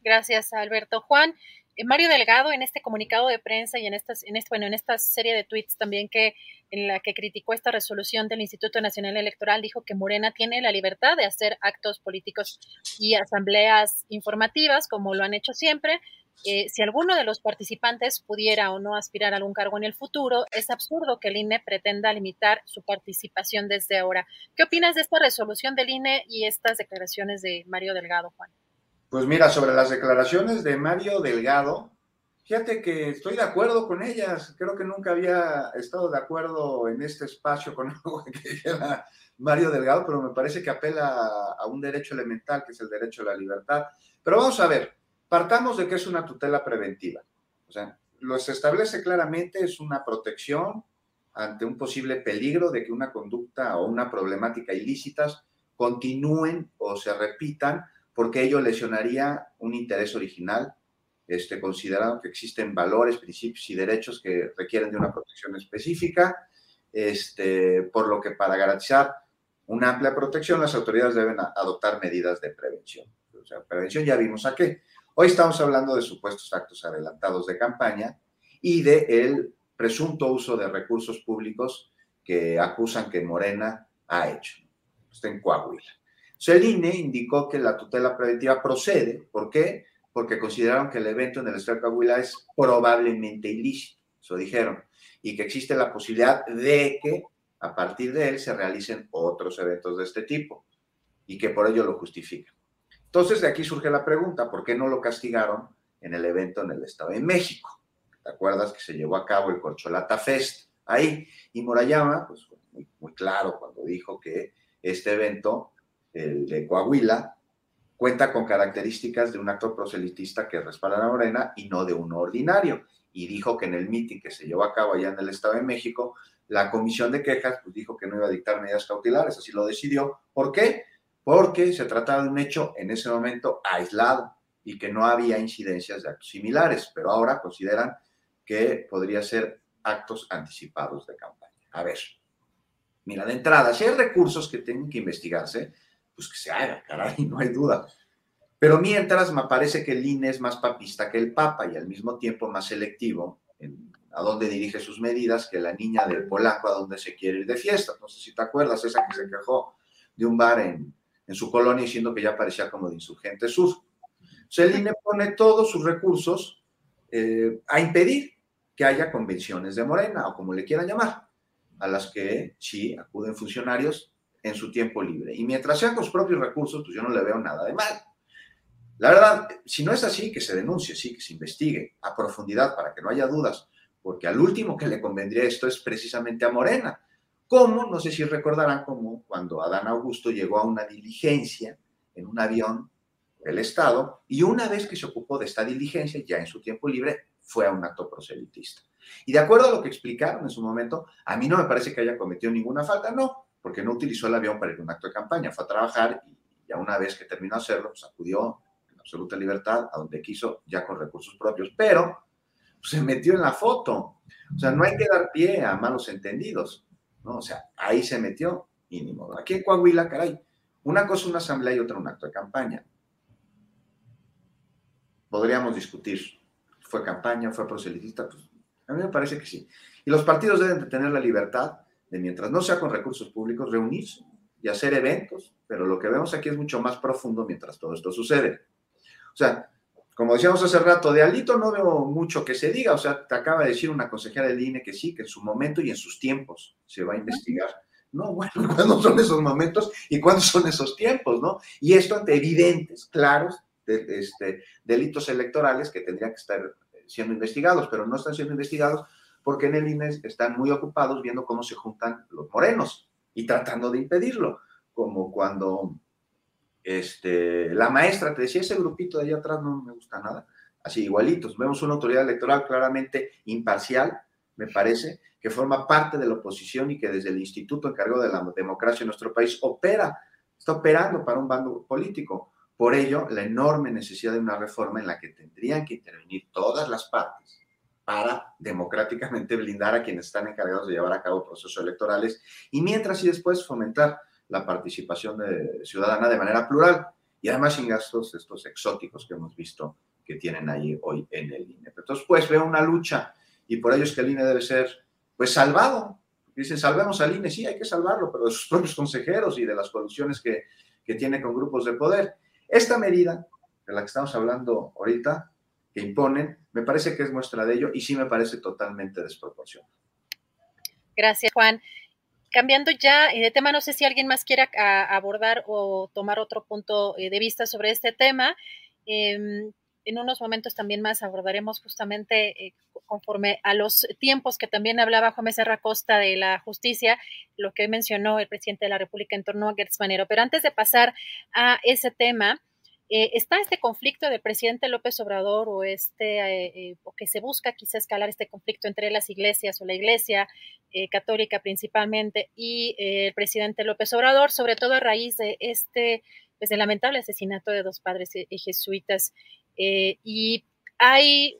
S1: Gracias, Alberto. Juan, eh, Mario Delgado en este comunicado de prensa y en estas, en este, bueno, en esta serie de tweets también que en la que criticó esta resolución del Instituto Nacional Electoral dijo que Morena tiene la libertad de hacer actos políticos y asambleas informativas como lo han hecho siempre. Eh, si alguno de los participantes pudiera o no aspirar a algún cargo en el futuro, es absurdo que el INE pretenda limitar su participación desde ahora. ¿Qué opinas de esta resolución del INE y estas declaraciones de Mario Delgado, Juan?
S4: Pues mira, sobre las declaraciones de Mario Delgado, fíjate que estoy de acuerdo con ellas. Creo que nunca había estado de acuerdo en este espacio con algo que dijera Mario Delgado, pero me parece que apela a un derecho elemental, que es el derecho a la libertad. Pero vamos a ver, partamos de que es una tutela preventiva. O sea, lo se establece claramente, es una protección ante un posible peligro de que una conducta o una problemática ilícitas continúen o se repitan porque ello lesionaría un interés original, este, considerando que existen valores, principios y derechos que requieren de una protección específica, este, por lo que para garantizar una amplia protección las autoridades deben adoptar medidas de prevención. O sea, prevención ya vimos a qué. Hoy estamos hablando de supuestos actos adelantados de campaña y de el presunto uso de recursos públicos que acusan que Morena ha hecho. Está en Coahuila. El INE indicó que la tutela preventiva procede. ¿Por qué? Porque consideraron que el evento en el Estado de Coahuila es probablemente ilícito, eso dijeron, y que existe la posibilidad de que a partir de él se realicen otros eventos de este tipo y que por ello lo justifican. Entonces, de aquí surge la pregunta, ¿por qué no lo castigaron en el evento en el Estado de México? ¿Te acuerdas que se llevó a cabo el Corcholata Fest ahí? Y Morayama, pues muy, muy claro cuando dijo que este evento el de Coahuila, cuenta con características de un actor proselitista que respalda a Morena y no de uno ordinario. Y dijo que en el mitin que se llevó a cabo allá en el Estado de México, la comisión de quejas pues, dijo que no iba a dictar medidas cautelares, así lo decidió. ¿Por qué? Porque se trataba de un hecho en ese momento aislado y que no había incidencias de actos similares, pero ahora consideran que podría ser actos anticipados de campaña. A ver, mira, de entrada, si hay recursos que tienen que investigarse, pues que se haga, caray, no hay duda. Pero mientras me parece que el INE es más papista que el Papa y al mismo tiempo más selectivo a dónde dirige sus medidas que la niña del polaco a dónde se quiere ir de fiesta. No sé si te acuerdas, esa que se quejó de un bar en, en su colonia diciendo que ya parecía como de insurgente sur. Sea, el INE pone todos sus recursos eh, a impedir que haya convenciones de Morena o como le quieran llamar, a las que sí acuden funcionarios en su tiempo libre. Y mientras sean con sus propios recursos, pues yo no le veo nada de mal. La verdad, si no es así, que se denuncie, sí, que se investigue a profundidad para que no haya dudas, porque al último que le convendría esto es precisamente a Morena. ¿Cómo? No sé si recordarán cómo cuando Adán Augusto llegó a una diligencia en un avión del Estado y una vez que se ocupó de esta diligencia, ya en su tiempo libre, fue a un acto proselitista. Y de acuerdo a lo que explicaron en su momento, a mí no me parece que haya cometido ninguna falta, no, porque no utilizó el avión para ir a un acto de campaña, fue a trabajar y ya una vez que terminó hacerlo, pues acudió en absoluta libertad a donde quiso, ya con recursos propios, pero pues, se metió en la foto. O sea, no hay que dar pie a malos entendidos, ¿no? O sea, ahí se metió y ni modo. Aquí en Coahuila, caray, una cosa una asamblea y otra un acto de campaña. Podríamos discutir, ¿fue campaña, fue proselitista? Pues a mí me parece que sí. Y los partidos deben de tener la libertad mientras no sea con recursos públicos, reunirse y hacer eventos, pero lo que vemos aquí es mucho más profundo mientras todo esto sucede. O sea, como decíamos hace rato, de Alito no veo mucho que se diga, o sea, te acaba de decir una consejera del INE que sí, que en su momento y en sus tiempos se va a investigar. No, bueno, ¿cuándo son esos momentos y cuándo son esos tiempos, no? Y esto ante evidentes, claros, de, este, delitos electorales que tendrían que estar siendo investigados, pero no están siendo investigados porque en el INE están muy ocupados viendo cómo se juntan los morenos y tratando de impedirlo, como cuando este, la maestra te decía, ese grupito de allá atrás no me gusta nada, así igualitos. Vemos una autoridad electoral claramente imparcial, me parece, que forma parte de la oposición y que desde el instituto encargado de la democracia en nuestro país opera, está operando para un bando político. Por ello, la enorme necesidad de una reforma en la que tendrían que intervenir todas las partes para democráticamente blindar a quienes están encargados de llevar a cabo procesos electorales y mientras y después fomentar la participación de, ciudadana de manera plural y además sin gastos estos exóticos que hemos visto que tienen ahí hoy en el INE. Entonces, pues veo una lucha y por ello es que el INE debe ser pues salvado. Dicen, salvemos al INE, sí, hay que salvarlo, pero de sus propios consejeros y de las condiciones que, que tiene con grupos de poder. Esta medida de la que estamos hablando ahorita, que imponen, me parece que es muestra de ello y sí me parece totalmente desproporcionado.
S1: Gracias, Juan. Cambiando ya de tema, no sé si alguien más quiera abordar o tomar otro punto eh, de vista sobre este tema. Em, en unos momentos también más abordaremos justamente eh, conforme a los tiempos que también hablaba Juan Becerra Costa de la justicia, lo que mencionó el presidente de la República en torno a Gertz Manero. Pero antes de pasar a ese tema, eh, está este conflicto del presidente López Obrador o este eh, eh, o que se busca quizá escalar este conflicto entre las iglesias o la iglesia católica principalmente y el presidente López Obrador, sobre todo a raíz de este pues, el lamentable asesinato de dos padres jesuitas. Y hay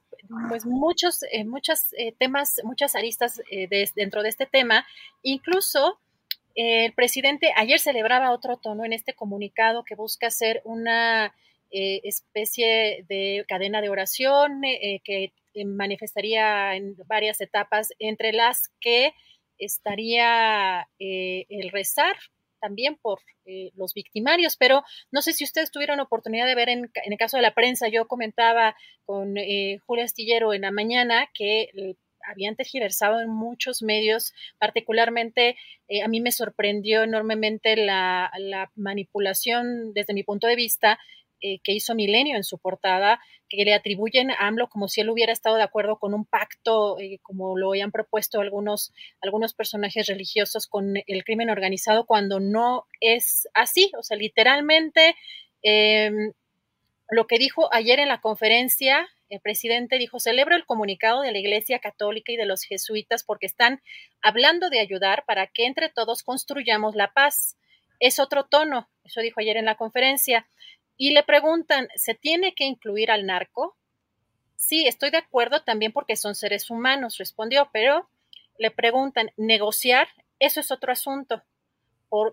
S1: pues muchos muchos temas muchas aristas dentro de este tema. Incluso el presidente ayer celebraba otro tono en este comunicado que busca hacer una eh, especie de cadena de oración eh, que manifestaría en varias etapas, entre las que estaría eh, el rezar también por los victimarios, pero no sé si ustedes tuvieron oportunidad de ver en, el caso de la prensa, yo comentaba con Julia Astillero en la mañana que habían tergiversado en muchos medios, particularmente eh, a mí me sorprendió enormemente la, manipulación desde mi punto de vista eh, que hizo Milenio en su portada, que le atribuyen a AMLO como si él hubiera estado de acuerdo con un pacto, eh, como lo habían propuesto algunos, algunos personajes religiosos con el crimen organizado, cuando no es así. O sea, literalmente em, lo que dijo ayer en la conferencia el presidente dijo, celebro el comunicado de la Iglesia Católica y de los jesuitas porque están hablando de ayudar para que entre todos construyamos la paz. Es otro tono, eso dijo ayer en la conferencia. Y le preguntan, ¿se tiene que incluir al narco? Sí, estoy de acuerdo también porque son seres humanos, respondió, pero le preguntan, ¿negociar? Eso es otro asunto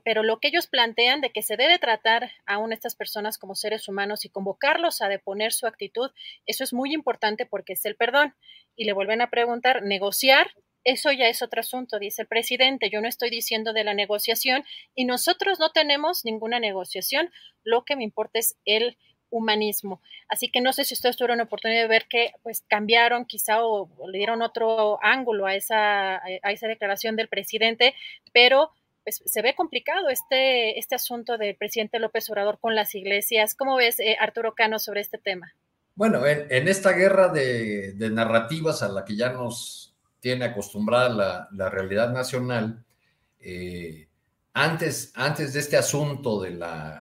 S1: pero lo que ellos plantean de que se debe tratar aún a estas personas como seres humanos y convocarlos a deponer su actitud, eso es muy importante porque es el perdón. Y le vuelven a preguntar, ¿negociar? Eso ya es otro asunto, dice el presidente. Yo no estoy diciendo de la negociación y nosotros no tenemos ninguna negociación. Lo que me importa es el humanismo. Así que no sé si ustedes tuvieron la oportunidad de ver que pues cambiaron quizá o, le dieron otro ángulo a esa, a esa declaración del presidente, pero pues, se ve complicado este, este asunto del presidente López Obrador con las iglesias. ¿Cómo ves, eh, Arturo Cano, sobre este tema?
S2: Bueno, en, esta guerra de, narrativas a la que ya nos tiene acostumbrada la, realidad nacional, eh, antes, antes de este asunto de la...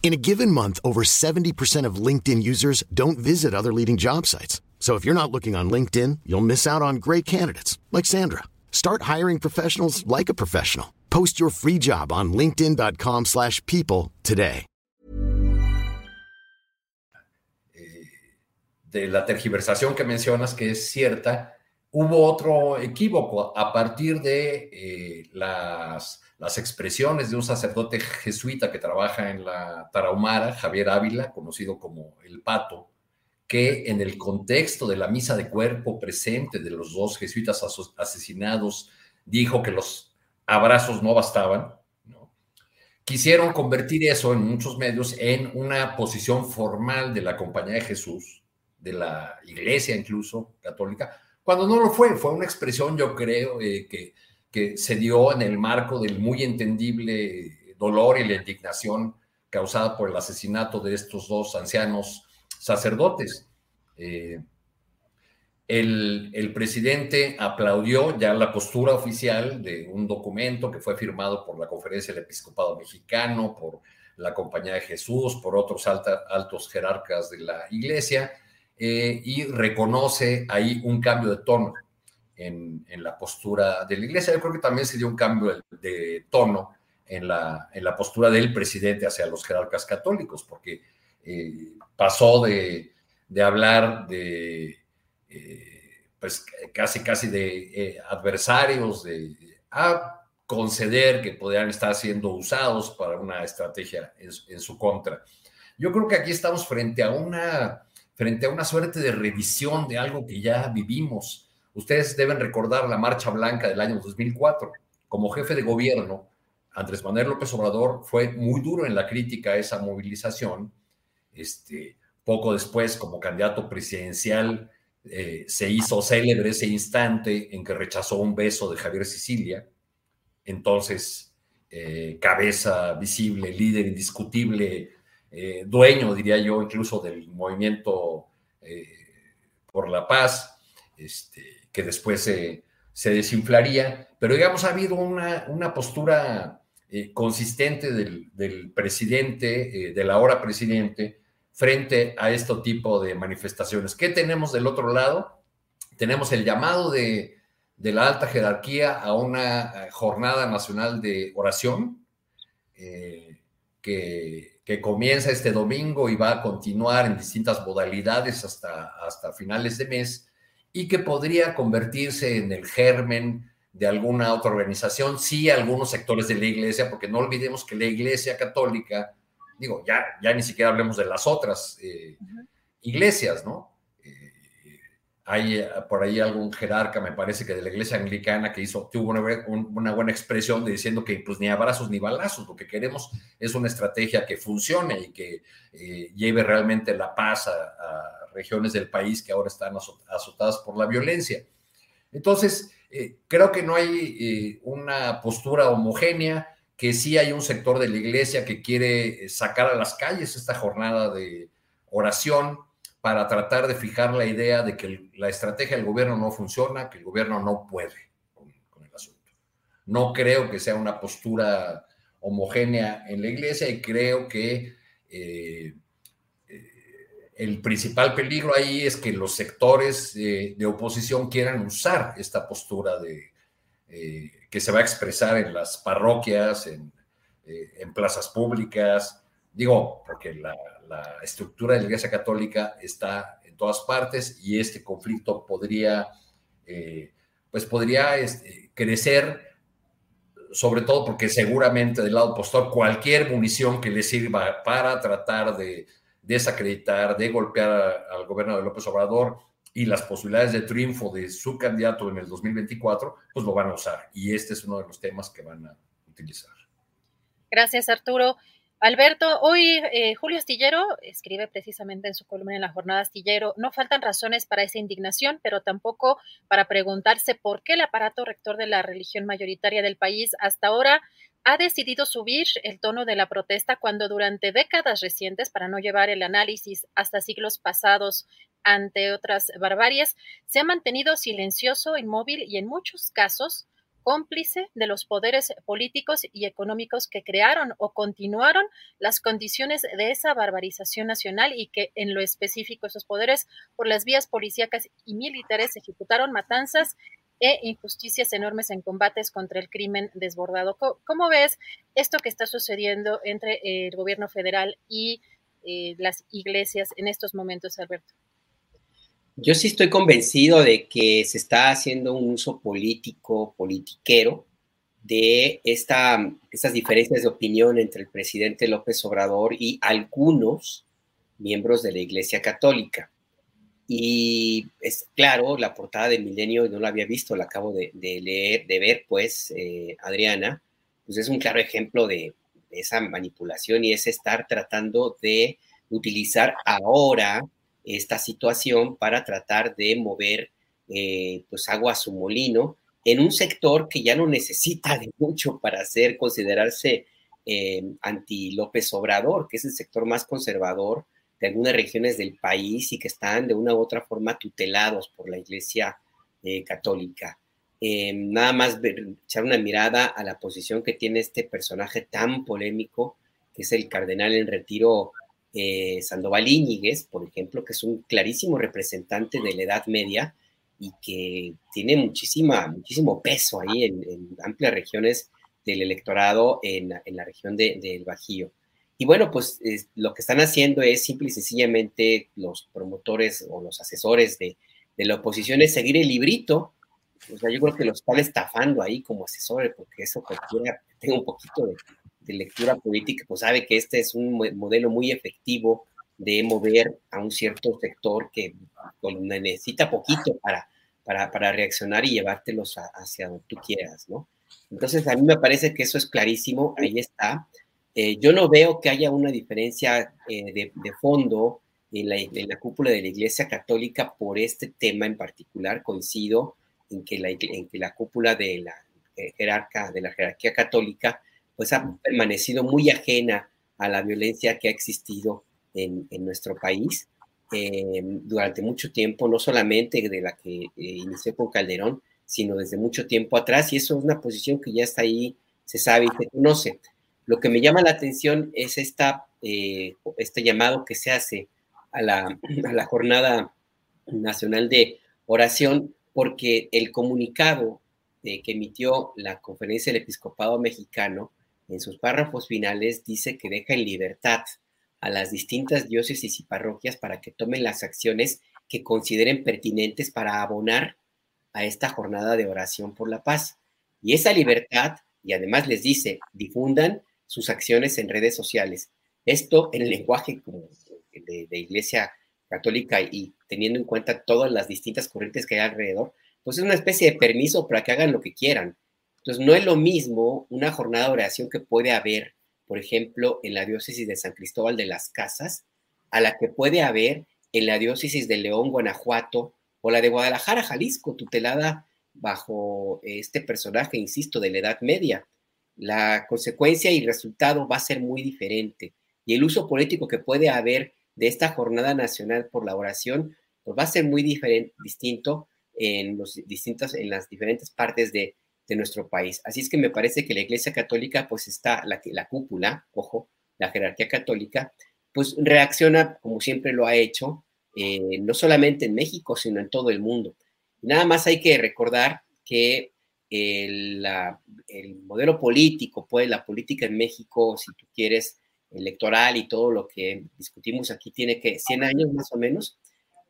S5: In a given month, over 70% of LinkedIn users don't visit other leading job sites. So if you're not looking on LinkedIn, you'll miss out on great candidates like Sandra. Start hiring professionals like a professional. Post your free job on linkedin.com/people today.
S2: De la tergiversación que mencionas que es cierta, hubo otro equívoco a partir de eh, las las expresiones de un sacerdote jesuita que trabaja en la Tarahumara, Javier Ávila, conocido como el Pato, que en el contexto de la misa de cuerpo presente de los dos jesuitas asesinados, dijo que los abrazos no bastaban. Quisieron convertir eso en muchos medios en una posición formal de la Compañía de Jesús, de la Iglesia incluso católica, cuando no lo fue, fue una expresión, yo creo, eh, que que se dio en el marco del muy entendible dolor y la indignación causada por el asesinato de estos dos ancianos sacerdotes. Eh, el, el, presidente aplaudió ya la postura oficial de un documento que fue firmado por la Conferencia del Episcopado Mexicano, por la Compañía de Jesús, por otros altos jerarcas de la Iglesia, eh, y reconoce ahí un cambio de tono en, la postura de la iglesia. Yo creo que también se dio un cambio de, tono en la, en la, postura del presidente hacia los jerarcas católicos, porque eh, pasó de, hablar de, eh, pues casi, casi de eh, adversarios, de, a conceder que podrían estar siendo usados para una estrategia en, en, su contra. Yo creo que aquí estamos frente a una, frente a una suerte de revisión de algo que ya vivimos Ustedes deben recordar la Marcha Blanca del año 2004. Como jefe de gobierno, Andrés Manuel López Obrador fue muy duro en la crítica a esa movilización. Este, poco después, como candidato presidencial, eh, se hizo célebre ese instante en que rechazó un beso de Javier Sicilia. Entonces, eh, cabeza visible, líder indiscutible, eh, dueño, diría yo, incluso del movimiento por la paz. Este, que después se, desinflaría, pero digamos ha habido una, una postura eh, consistente del, presidente, eh, del ahora presidente, frente a este tipo de manifestaciones. ¿Qué tenemos del otro lado? Tenemos el llamado de, la alta jerarquía a una eh, jornada nacional de oración que, que, comienza este domingo y va a continuar en distintas modalidades hasta, hasta finales de mes y que podría convertirse en el germen de alguna otra organización, sí algunos sectores de la iglesia, porque no olvidemos que la iglesia católica, digo, ya, ya ni siquiera hablemos de las otras eh, iglesias, ¿no? Eh, hay eh, por ahí algún jerarca, me parece que de la iglesia anglicana, que hizo, tuvo una, buena expresión de diciendo que pues ni abrazos ni balazos, lo que queremos es una estrategia que funcione y que lleve realmente la paz a regiones del país que ahora están azotadas por la violencia. Entonces, eh, creo que no hay eh, una postura homogénea, que sí hay un sector de la iglesia que quiere eh, sacar a las calles esta jornada de oración para tratar de fijar la idea de que la estrategia del gobierno no funciona, que el gobierno no puede con, el asunto. No creo que sea una postura homogénea en la iglesia y creo que el principal peligro ahí es que los sectores de oposición quieran usar esta postura de, eh, que se va a expresar en las parroquias, en, eh, plazas públicas. Digo, porque la, estructura de la Iglesia Católica está en todas partes y este conflicto podría, eh, pues podría este, crecer, sobre todo porque seguramente del lado opositor cualquier munición que le sirva para tratar de desacreditar, de golpear al gobierno de López Obrador y las posibilidades de triunfo de su candidato en el 2024, pues lo van a usar. Y este es uno de los temas que van a utilizar.
S1: Gracias, Arturo. Alberto, hoy eh, Julio Astillero escribe precisamente en su columna en la jornada Astillero, no faltan razones para esa indignación, pero tampoco para preguntarse por qué el aparato rector de la religión mayoritaria del país hasta ahora ha decidido subir el tono de la protesta cuando durante décadas recientes, para no llevar el análisis hasta siglos pasados ante otras barbaries, se ha mantenido silencioso, inmóvil y en muchos casos cómplice de los poderes políticos y económicos que crearon o continuaron las condiciones de esa barbarización nacional y que en lo específico esos poderes por las vías policíacas y militares ejecutaron matanzas e injusticias enormes en combates contra el crimen desbordado. ¿Cómo, ves esto que está sucediendo entre el gobierno federal y eh, las iglesias en estos momentos, Alberto?
S3: Yo sí estoy convencido de que se está haciendo un uso político, politiquero, de esta, estas diferencias de opinión entre el presidente López Obrador y algunos miembros de la Iglesia Católica. Y es claro, la portada de Milenio no la había visto, la acabo de, leer, de ver, pues, eh, Adriana, pues es un claro ejemplo de, de esa manipulación y es estar tratando de utilizar ahora esta situación para tratar de mover eh, pues agua a su molino en un sector que ya no necesita de mucho para ser considerarse eh, anti López Obrador, que es el sector más conservador de algunas regiones del país y que están de una u otra forma tutelados por la Iglesia eh, Católica. nada más echar una mirada a la posición que tiene este personaje tan polémico, que es el cardenal en retiro eh, Sandoval Íñiguez, por ejemplo, que es un clarísimo representante de la Edad Media y que tiene muchísima, muchísimo peso ahí en, amplias regiones del electorado en, la región del Bajío. Y bueno, pues lo que están haciendo es simple y sencillamente los promotores o los asesores de, la oposición es seguir el librito. O sea, yo creo que los están estafando ahí como asesores, porque eso cualquiera tenga un poquito de, de lectura política, pues sabe que este es un modelo muy efectivo de mover a un cierto sector que pues, necesita poquito para, para, reaccionar y llevártelos hacia donde tú quieras, ¿no? Entonces, a mí me parece que eso es clarísimo, ahí está. Eh, yo no veo que haya una diferencia eh, de, fondo en la, en la, cúpula de la Iglesia Católica por este tema en particular. Coincido en que la, en que la cúpula de la eh, jerarca, de la jerarquía católica, pues ha permanecido muy ajena a la violencia que ha existido en, nuestro país eh, durante mucho tiempo, no solamente de la que eh, inició con Calderón, sino desde mucho tiempo atrás, y eso es una posición que ya está ahí, se sabe y se conoce. Lo que me llama la atención es esta, eh, este llamado que se hace a la, a la Jornada Nacional de Oración, porque el comunicado que emitió la Conferencia del Episcopado Mexicano en sus párrafos finales dice que deja en libertad a las distintas diócesis y parroquias para que tomen las acciones que consideren pertinentes para abonar a esta jornada de oración por la paz. Y esa libertad, y además les dice, difundan sus acciones en redes sociales. Esto en el lenguaje de, de Iglesia Católica y teniendo en cuenta todas las distintas corrientes que hay alrededor, pues es una especie de permiso para que hagan lo que quieran. Entonces, no es lo mismo una jornada de oración que puede haber, por ejemplo, en la diócesis de San Cristóbal de las Casas, a la que puede haber en la diócesis de León, Guanajuato, o la de Guadalajara, Jalisco, tutelada bajo este personaje, insisto, de la Edad Media. La consecuencia y resultado va a ser muy diferente. Y el uso político que puede haber de esta jornada nacional por la oración, pues va a ser muy diferente, distinto en, los distintos, en las diferentes partes de, de nuestro país. Así es que me parece que la Iglesia Católica, pues está, la, la cúpula, ojo, la jerarquía católica, pues reacciona como siempre lo ha hecho, eh, no solamente en México, sino en todo el mundo. Nada más hay que recordar que el, el, modelo político, pues la política en México, si tú quieres, electoral y todo lo que discutimos aquí, tiene que 100 años más o menos.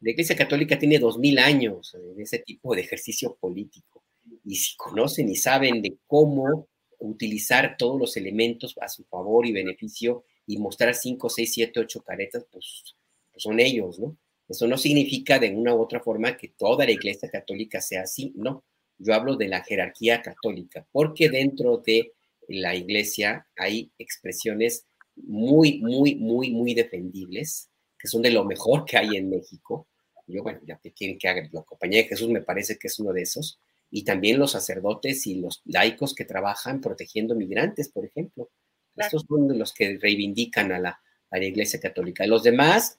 S3: La Iglesia Católica tiene 2000 años en ese tipo de ejercicio político y si conocen y saben de cómo utilizar todos los elementos a su favor y beneficio y mostrar 5, 6, 7, 8 caretas, pues, pues, son ellos, ¿no? Eso no significa de una u otra forma que toda la iglesia católica sea así, no. Yo hablo de la jerarquía católica, porque dentro de la iglesia hay expresiones muy, muy, muy, muy defendibles, que son de lo mejor que hay en México. Yo, bueno, ya te quieren que haga la compañía de Jesús, me parece que es uno de esos y también los sacerdotes y los laicos que trabajan protegiendo migrantes, por ejemplo. Estos son los que reivindican a la, Iglesia Católica. Los demás,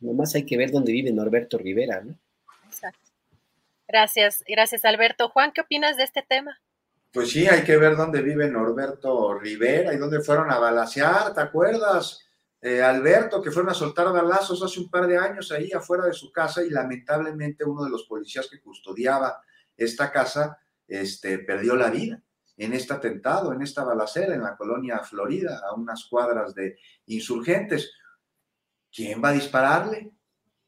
S3: nomás hay que ver dónde vive Norberto Rivera, ¿no?
S1: Exacto. Gracias, gracias Alberto. Juan, ¿qué opinas de este tema?
S4: Pues sí, hay que ver dónde vive Norberto Rivera y dónde fueron a balasear, ¿te acuerdas? Eh, Alberto, que fueron a soltar balazos hace un par de años ahí afuera de su casa y lamentablemente uno de los policías que custodiaba esta casa este, perdió la vida en este atentado, en esta balacera en la colonia Florida, a unas cuadras de insurgentes. ¿Quién va a dispararle?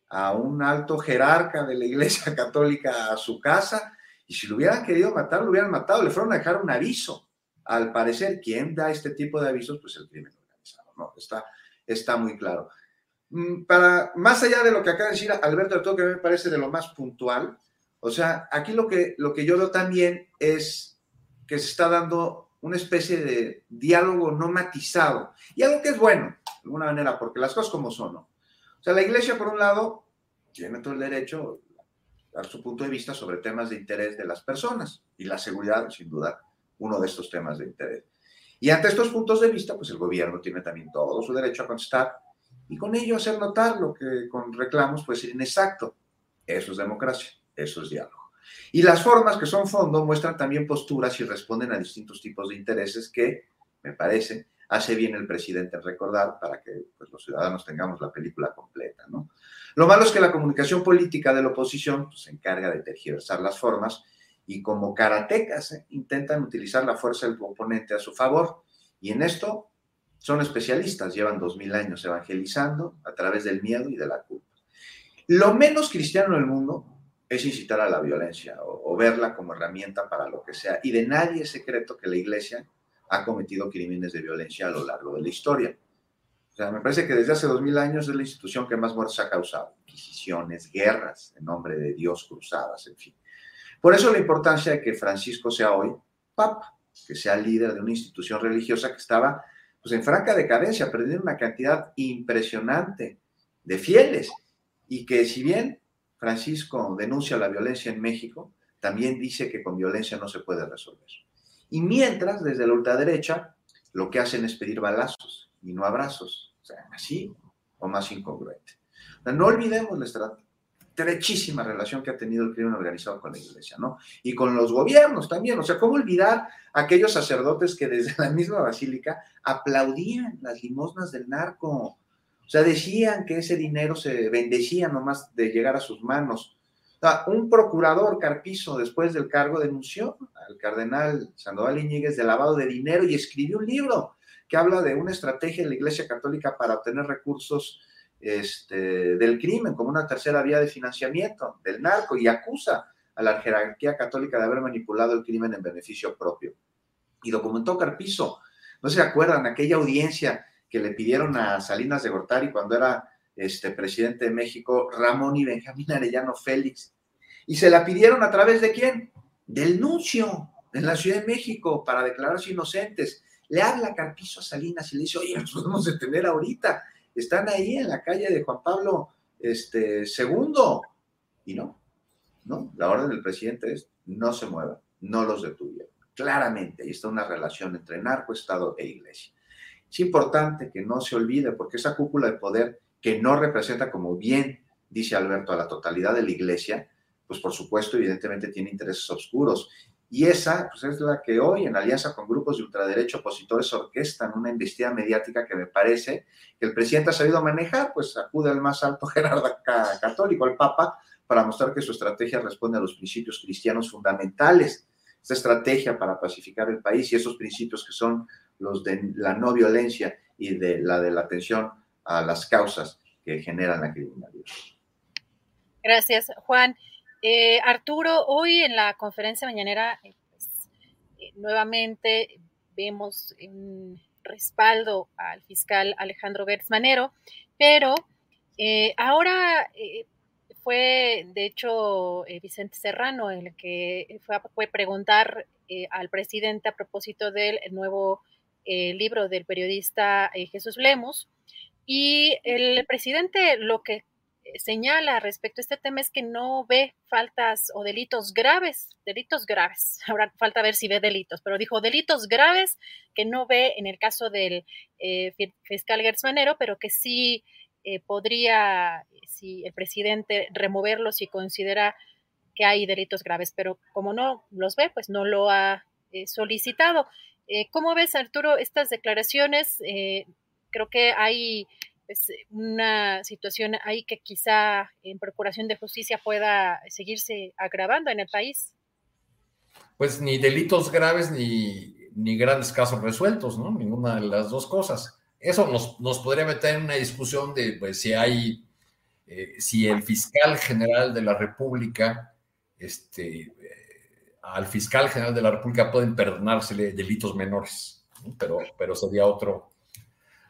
S4: A un alto jerarca de la Iglesia Católica a su casa. Y si lo hubieran querido matar, lo hubieran matado. Le fueron a dejar un aviso. Al parecer, ¿quién da este tipo de avisos? Pues el crimen organizado. No, está, está muy claro. Mm, para, más allá de lo que acaba de decir Alberto, todo que me parece de lo más puntual, o sea, aquí lo que, lo que yo veo también es que se está dando una especie de diálogo no matizado. Y algo que es bueno, de alguna manera, porque las cosas como son, ¿no? O sea, la iglesia, por un lado, tiene todo el derecho a dar su punto de vista sobre temas de interés de las personas y la seguridad, sin duda, uno de estos temas de interés. Y ante estos puntos de vista, pues el gobierno tiene también todo su derecho a contestar y con ello hacer notar lo que con reclamos puede ser inexacto. Eso es democracia, eso es diálogo. Y las formas que son fondo muestran también posturas y responden a distintos tipos de intereses que, me parece, hace bien el presidente en recordar para que pues, los ciudadanos tengamos la película completa. ¿no? Lo malo es que la comunicación política de la oposición pues, se encarga de tergiversar las formas y como karatecas ¿eh? intentan utilizar la fuerza del oponente a su favor. Y en esto son especialistas, llevan dos mil años evangelizando a través del miedo y de la culpa. Lo menos cristiano del mundo es incitar a la violencia o, verla como herramienta para lo que sea. Y de nadie es secreto que la iglesia ha cometido crímenes de violencia a lo largo de la historia. O sea, me parece que desde hace dos mil años es la institución que más muertes ha causado. Inquisiciones, guerras en nombre de Dios, cruzadas, en fin. Por eso la importancia de que Francisco sea hoy papa, que sea líder de una institución religiosa que estaba pues, en franca decadencia, perdiendo una cantidad impresionante de fieles y que si bien Francisco denuncia la violencia en México, también dice que con violencia no se puede resolver. Y mientras, desde la ultraderecha, lo que hacen es pedir balazos y no abrazos. O sea, así o más incongruente. no olvidemos la estrechísima relación que ha tenido el crimen organizado con la iglesia, ¿no? Y con los gobiernos también. O sea, ¿cómo olvidar aquellos sacerdotes que desde la misma basílica aplaudían las limosnas del narco? O sea, decían que ese dinero se bendecía nomás de llegar a sus manos. un procurador Carpizo, después del cargo, denunció al cardenal Sandoval Iñiguez de lavado de dinero y escribió un libro que habla de una estrategia de la Iglesia Católica para obtener recursos este, del crimen como una tercera vía de financiamiento del narco y acusa a la jerarquía católica de haber manipulado el crimen en beneficio propio. Y documentó Carpizo. ¿No se acuerdan? Aquella audiencia que le pidieron a Salinas de Gortari cuando era este, presidente de México, Ramón y Benjamín Arellano Félix. Y se la pidieron a través de quién? Del nuncio en la Ciudad de México para declararse inocentes. Le habla Carpizo a Salinas y le dice, oye, nos podemos detener ahorita. Están ahí en la calle de Juan Pablo este, II. Y no, no, la orden del presidente es no se muevan, no los detuvieron. Claramente, ahí está una relación entre narco, Estado e iglesia. Es importante que no se olvide, porque esa cúpula de poder que no representa, como bien dice Alberto, a la totalidad de la iglesia, pues por supuesto, evidentemente tiene intereses oscuros. Y esa pues es la que hoy, en alianza con grupos de ultraderecho opositores, orquestan una investida mediática que me parece que el presidente ha sabido manejar, pues acude al más alto jerarca católico, al Papa, para mostrar que su estrategia responde a los principios cristianos fundamentales. Esta estrategia para pacificar el país y esos principios que son los de la no violencia y de la de la atención a las causas que generan la criminalidad.
S1: Gracias, Juan. Eh, Arturo, hoy en la conferencia mañanera, eh, pues, eh, nuevamente vemos un respaldo al fiscal Alejandro Gertz Manero, pero ahora fue, de hecho, Vicente Serrano el que fue fue preguntar al presidente a propósito del nuevo libro del periodista eh, Jesús Lemos. Y el presidente lo que eh, señala respecto a este tema es que no ve faltas o delitos graves, delitos graves, ahora falta ver si ve delitos, pero dijo delitos graves que no ve en el caso del eh, fiscal Gertz pero que sí podría, si el presidente, removerlos si considera que hay delitos graves, pero como no los ve, pues no lo ha solicitado. ¿Cómo ves, Arturo, estas declaraciones? creo que hay pues, una situación ahí que quizá en Procuración de Justicia pueda seguirse agravando en el país.
S2: Pues ni delitos graves ni, ni grandes casos resueltos, ¿no? Ninguna de las dos cosas. Eso nos, nos podría meter en una discusión de pues, si hay, eh, si el fiscal general de la República, este, eh, al fiscal general de la República pueden perdonársele delitos menores, pero, pero sería otro,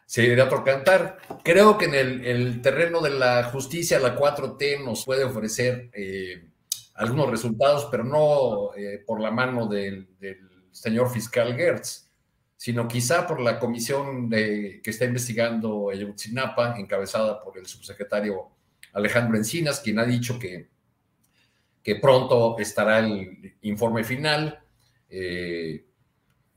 S2: sería otro cantar. Creo que en el, terreno de la justicia, la 4T nos puede ofrecer eh, algunos resultados, pero no eh, por la mano del, señor fiscal Gertz, sino quizá por la comisión de, que está investigando Ayotzinapa, encabezada por el subsecretario Alejandro Encinas, quien ha dicho que, que pronto estará el informe final. Eh,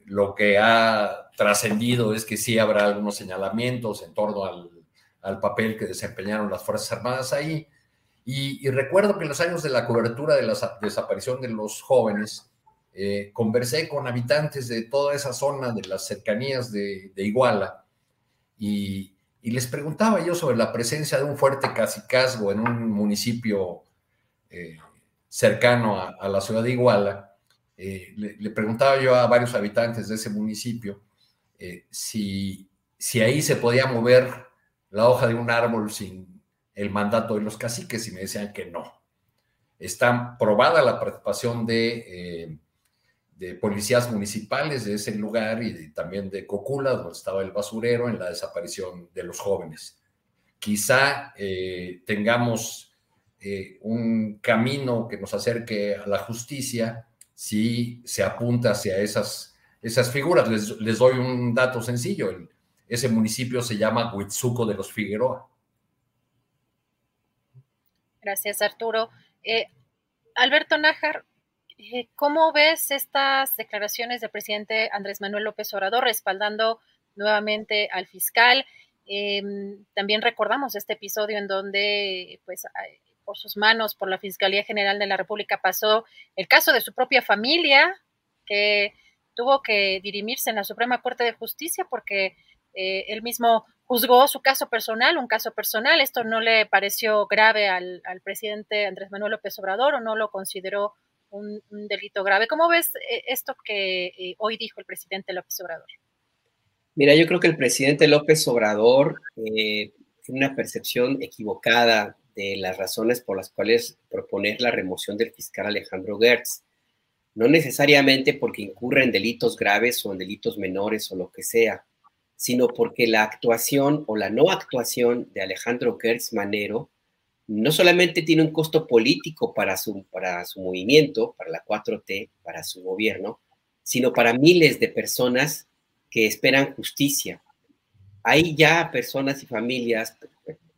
S2: lo que ha trascendido es que sí habrá algunos señalamientos en torno al, papel que desempeñaron las Fuerzas Armadas ahí. Y, recuerdo que en los años de la cobertura de la desaparición de los jóvenes, eh, conversé con habitantes de toda esa zona de las cercanías de, Iguala y, les preguntaba yo sobre la presencia de un fuerte cacicazgo en un municipio eh, cercano a la ciudad de Iguala eh, le, preguntaba yo a varios habitantes de ese municipio eh, si, si ahí se podía mover la hoja de un árbol sin el mandato de los caciques y me decían que no. Está probada la participación de, eh, de policías municipales de ese lugar y también de Cocula, donde estaba el basurero, en la desaparición de los jóvenes. Quizá tengamos un camino que nos acerque a la justicia si se apunta hacia esas, esas figuras. Les, doy un dato sencillo. ese municipio se llama Huitzuco de los Figueroa.
S1: Gracias, Arturo. Eh, Alberto Nájar, eh, ¿cómo ves estas declaraciones del presidente Andrés Manuel López Obrador respaldando nuevamente al fiscal? Em, también recordamos este episodio en donde pues por sus manos, por la Fiscalía General de la República, pasó el caso de su propia familia, que tuvo que dirimirse en la Suprema Corte de Justicia porque eh, él mismo juzgó su caso personal, un caso personal. Esto no le pareció grave al, presidente Andrés Manuel López Obrador o no lo consideró un, delito grave. ¿Cómo ves eh, esto que eh, hoy dijo el presidente López Obrador?
S3: Mira, yo creo que el presidente López Obrador tiene una percepción equivocada de las razones por las cuales proponer la remoción del fiscal Alejandro Gertz. No necesariamente porque incurre en delitos graves o en delitos menores o lo que sea, sino porque la actuación o la no actuación de Alejandro Gertz Manero no solamente tiene un costo político para su, para su movimiento, para la 4T, para su gobierno, sino para miles de personas que esperan justicia. Hay ya personas y familias,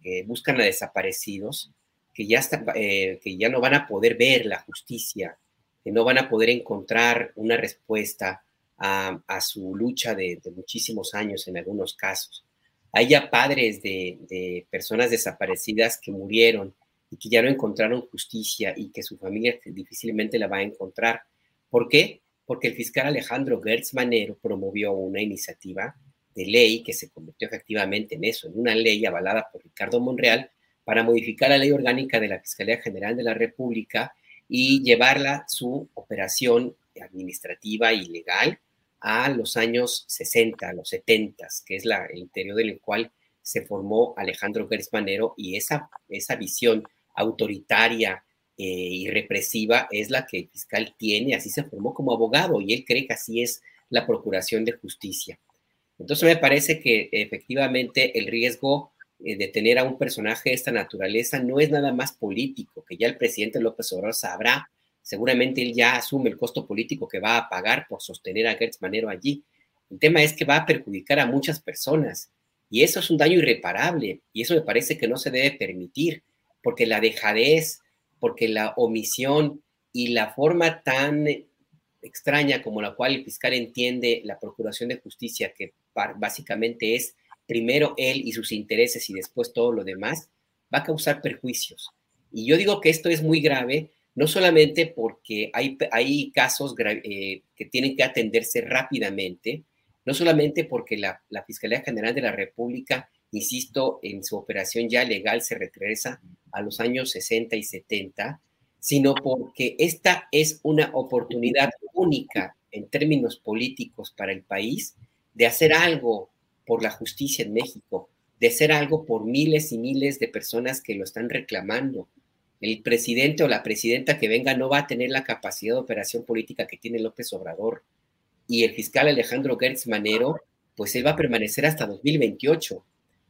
S3: que buscan a desaparecidos, que ya, eh, que ya no van a poder ver la justicia, que no van a poder encontrar una respuesta a, su lucha de, muchísimos años en algunos casos. Hay ya padres de, de, personas desaparecidas que murieron y que ya no encontraron justicia y que su familia difícilmente la va a encontrar. ¿Por qué? Porque el fiscal Alejandro Gertz Manero promovió una iniciativa de ley que se convirtió efectivamente en eso, en una ley avalada por Ricardo Monreal para modificar la ley orgánica de la Fiscalía General de la República y llevarla su operación administrativa y legal a los años 60, a los 70, que es la, el interior del cual se formó Alejandro Gers Manero y esa, esa visión autoritaria eh, y represiva es la que el fiscal tiene, así se formó como abogado y él cree que así es la Procuración de Justicia. Entonces me parece que efectivamente el riesgo eh, de tener a un personaje de esta naturaleza no es nada más político, que ya el presidente López Obrador sabrá, seguramente él ya asume el costo político que va a pagar por sostener a Gertz Manero allí. El tema es que va a perjudicar a muchas personas y eso es un daño irreparable y eso me parece que no se debe permitir porque la dejadez, porque la omisión y la forma tan extraña como la cual el fiscal entiende la Procuración de Justicia, que básicamente es primero él y sus intereses y después todo lo demás, va a causar perjuicios. Y yo digo que esto es muy grave no solamente porque hay, hay casos eh, que tienen que atenderse rápidamente, no solamente porque la, la, Fiscalía General de la República, insisto, en su operación ya legal se regresa a los años 60 y 70, sino porque esta es una oportunidad única en términos políticos para el país de hacer algo por la justicia en México, de hacer algo por miles y miles de personas que lo están reclamando, el presidente o la presidenta que venga no va a tener la capacidad de operación política que tiene López Obrador. Y el fiscal Alejandro Gertz Manero, pues él va a permanecer hasta 2028.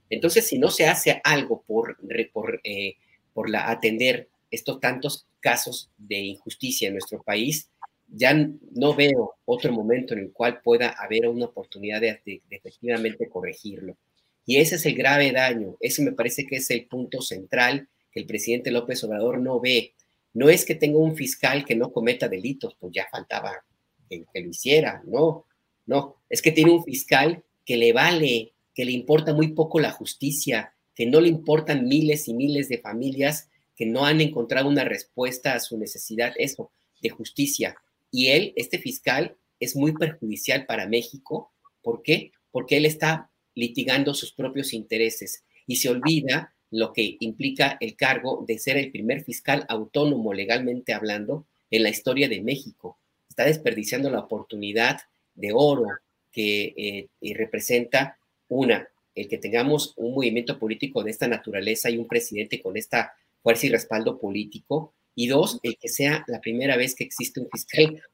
S3: Entonces, si no se hace algo por, por, eh, por atender estos tantos casos de injusticia en nuestro país, ya no veo otro momento en el cual pueda haber una oportunidad de, efectivamente corregirlo. Y ese es el grave daño. Eso me parece que es el punto central el presidente López Obrador no ve. No es que tenga un fiscal que no cometa delitos, pues ya faltaba que, lo hiciera, no, no, es que tiene un fiscal que le vale, que le importa muy poco la justicia, que no le importan miles y miles de familias que no han encontrado una respuesta a su necesidad, eso, de justicia. Y él, este fiscal, es muy perjudicial para México. ¿Por qué? Porque él está litigando sus propios intereses y se olvida lo que implica el cargo de ser el primer fiscal autónomo legalmente hablando en la historia de México. Está desperdiciando la oportunidad de oro que eh, representa una, el que tengamos un movimiento político de esta naturaleza y un presidente con esta fuerza y respaldo político, y dos, el que sea la primera vez que existe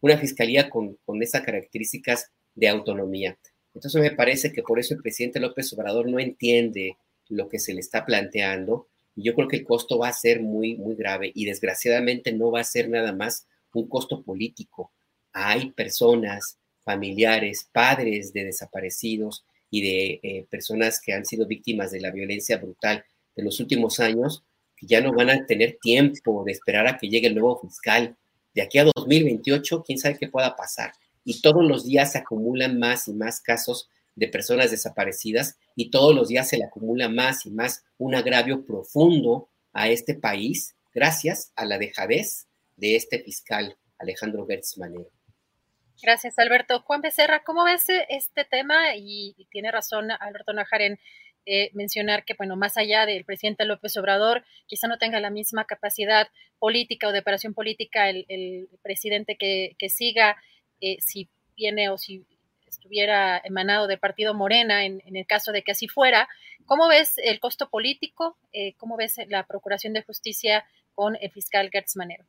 S3: una fiscalía con, con esas características de autonomía. Entonces me parece que por eso el presidente López Obrador no entiende lo que se le está planteando. Yo creo que el costo va a ser muy, muy grave y desgraciadamente no va a ser nada más un costo político. Hay personas, familiares, padres de desaparecidos y de eh, personas que han sido víctimas de la violencia brutal de los últimos años ya no van a tener tiempo de esperar a que llegue el nuevo fiscal. De aquí a 2028, quién sabe qué pueda pasar. Y todos los días se acumulan más y más casos de personas desaparecidas y todos los días se le acumula más y más un agravio profundo a este país gracias a la dejadez de este fiscal Alejandro Gertz Manero.
S1: Gracias, Alberto. Juan Becerra, ¿cómo ves este tema? Y, tiene razón Alberto Najar en eh, mencionar que, bueno, más allá del presidente López Obrador, quizá no tenga la misma capacidad política o de operación política el, presidente que, siga, eh, si viene o si estuviera emanado del partido Morena, en, el caso de que así fuera. ¿Cómo ves el costo político? Eh, ¿Cómo ves la Procuración de Justicia con el fiscal Gertz Manero?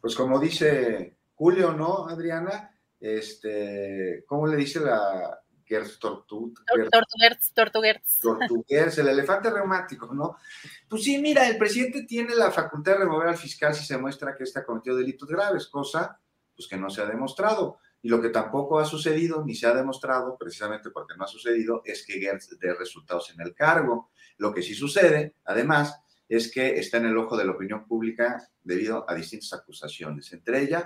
S4: Pues como dice Julio, ¿no, Adriana? Este, ¿Cómo le dice la Gertz Tortuguerz?
S1: Tortuguerz,
S4: Tortuguerz, el elefante reumático, ¿no? Pues sí, mira, el presidente tiene la facultad de remover al fiscal si se muestra que está cometido delitos graves, cosa pues que no se ha demostrado. Y lo que tampoco ha sucedido, ni se ha demostrado, precisamente porque no ha sucedido, es que Gertz dé resultados en el cargo. Lo que sí sucede, además, es que está en el ojo de la opinión pública debido a distintas acusaciones. Entre ellas,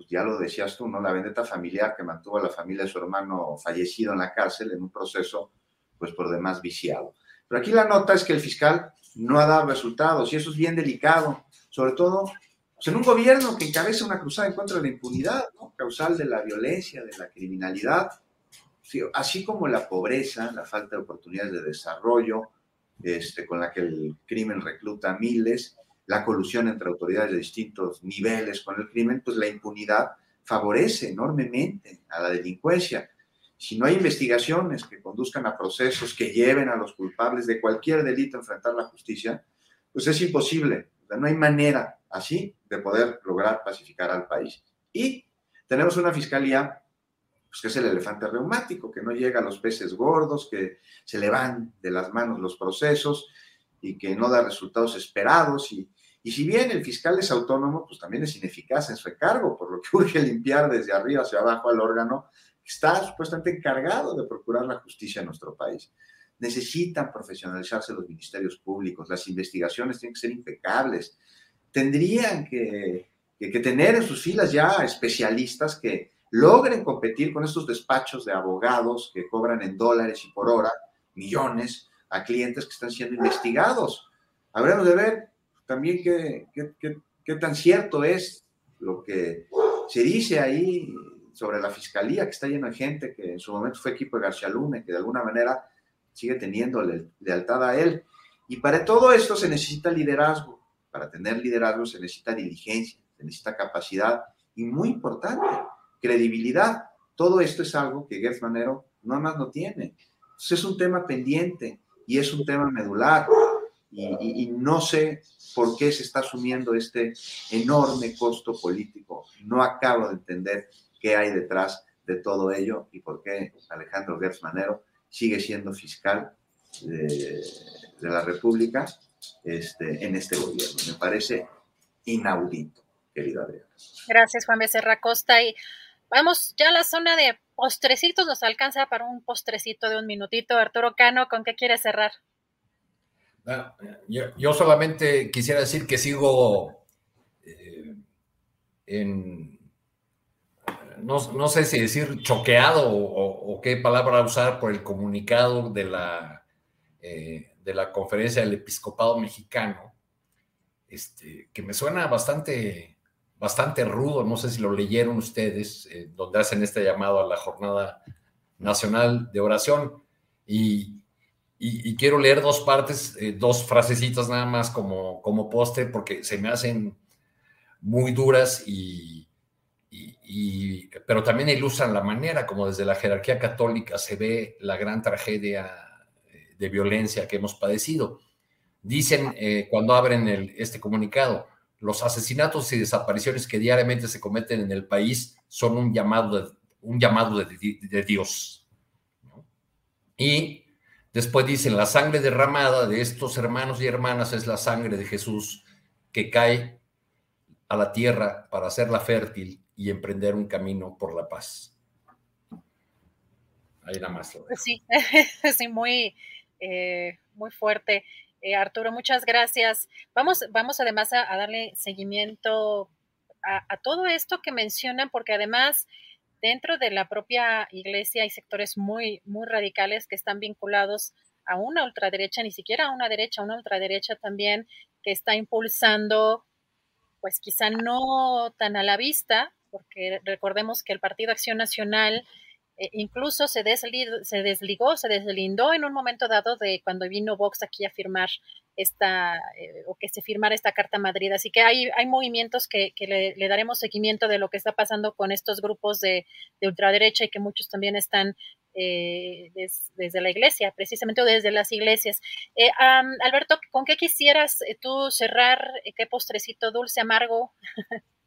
S4: pues ya lo decías tú, ¿no? La vendetta familiar que mantuvo a la familia de su hermano fallecido en la cárcel en un proceso, pues por demás viciado. Pero aquí la nota es que el fiscal no ha dado resultados y eso es bien delicado, sobre todo pues, en un gobierno que encabeza una cruzada en contra de la impunidad, causal de la violencia, de la criminalidad, así como la pobreza, la falta de oportunidades de desarrollo, este, con la que el crimen recluta miles, la colusión entre autoridades de distintos niveles con el crimen, pues la impunidad favorece enormemente a la delincuencia. Si no hay investigaciones que conduzcan a procesos que lleven a los culpables de cualquier delito a enfrentar la justicia, pues es imposible. no hay manera así de poder lograr pacificar al país. Y tenemos una fiscalía pues, que es el elefante reumático, que no llega a los peces gordos, que se le van de las manos los procesos y que no da resultados esperados. Y, y si bien el fiscal es autónomo, pues también es ineficaz en su encargo, por lo que urge limpiar desde arriba hacia abajo al órgano que está supuestamente encargado de procurar la justicia en nuestro país. Necesitan profesionalizarse los ministerios públicos, las investigaciones tienen que ser impecables, tendrían que, tener en sus filas ya especialistas que logren competir con estos despachos de abogados que cobran en dólares y por hora millones a clientes que están siendo investigados. Habremos de ver también qué, qué tan cierto es lo que se dice ahí sobre la fiscalía, que está llena de gente que en su momento fue equipo de García Luna, que de alguna manera sigue teniendo lealtad a él. Y para todo esto se necesita liderazgo. Para tener liderazgo se necesita diligencia, se necesita capacidad y, muy importante, credibilidad. Todo esto es algo que Gertz Manero no más no tiene. Entonces es un tema pendiente y es un tema medular. Y, no sé por qué se está asumiendo este enorme costo político. No acabo de entender qué hay detrás de todo ello y por qué Alejandro Gertz Manero sigue siendo fiscal de, la República este, en este gobierno. Me parece inaudito, querida Adriana.
S1: Gracias, Juan Becerra Costa. Y vamos ya a la zona de postrecitos. Nos alcanza para un postrecito de un minutito. Arturo Cano, ¿con qué quiere cerrar?
S2: Yo, solamente quisiera decir que sigo eh, en, no, sé si decir choqueado o, qué palabra usar por el comunicado de la, eh, de la conferencia del episcopado mexicano, este, que me suena bastante, bastante rudo, no sé si lo leyeron ustedes, eh, donde hacen este llamado a la Jornada Nacional de Oración. Y, y, quiero leer dos partes, eh, dos frasecitas nada más como, como postre, porque se me hacen muy duras y, y, pero también ilustran la manera como desde la jerarquía católica se ve la gran tragedia eh, de violencia que hemos padecido. Dicen eh, cuando abren el, este comunicado, los asesinatos y desapariciones que diariamente se cometen en el país son un llamado de, un llamado de, de Dios. Y Después dicen, la sangre derramada de estos hermanos y hermanas es la sangre de Jesús que cae a la tierra para hacerla fértil y emprender un camino por la paz. Ahí nada más.
S1: Sí, sí, muy, eh, muy fuerte. Eh, Arturo, muchas gracias. Vamos, vamos además a, darle seguimiento a, a, todo esto que mencionan, porque además dentro de la propia iglesia hay sectores muy, muy radicales que están vinculados a una ultraderecha, ni siquiera a una derecha, a una ultraderecha también que está impulsando, pues quizá no tan a la vista, porque recordemos que el Partido Acción Nacional incluso se, se desligó, se deslindó en un momento dado de cuando vino Vox aquí a firmar esta, eh, o que se firmara esta Carta Madrid. Así que hay, hay movimientos que, le, daremos seguimiento de lo que está pasando con estos grupos de, ultraderecha y que muchos también están eh, desde la iglesia, precisamente o desde las iglesias. Alberto, ¿con qué quisieras tú cerrar? ¿Qué postrecito dulce, amargo?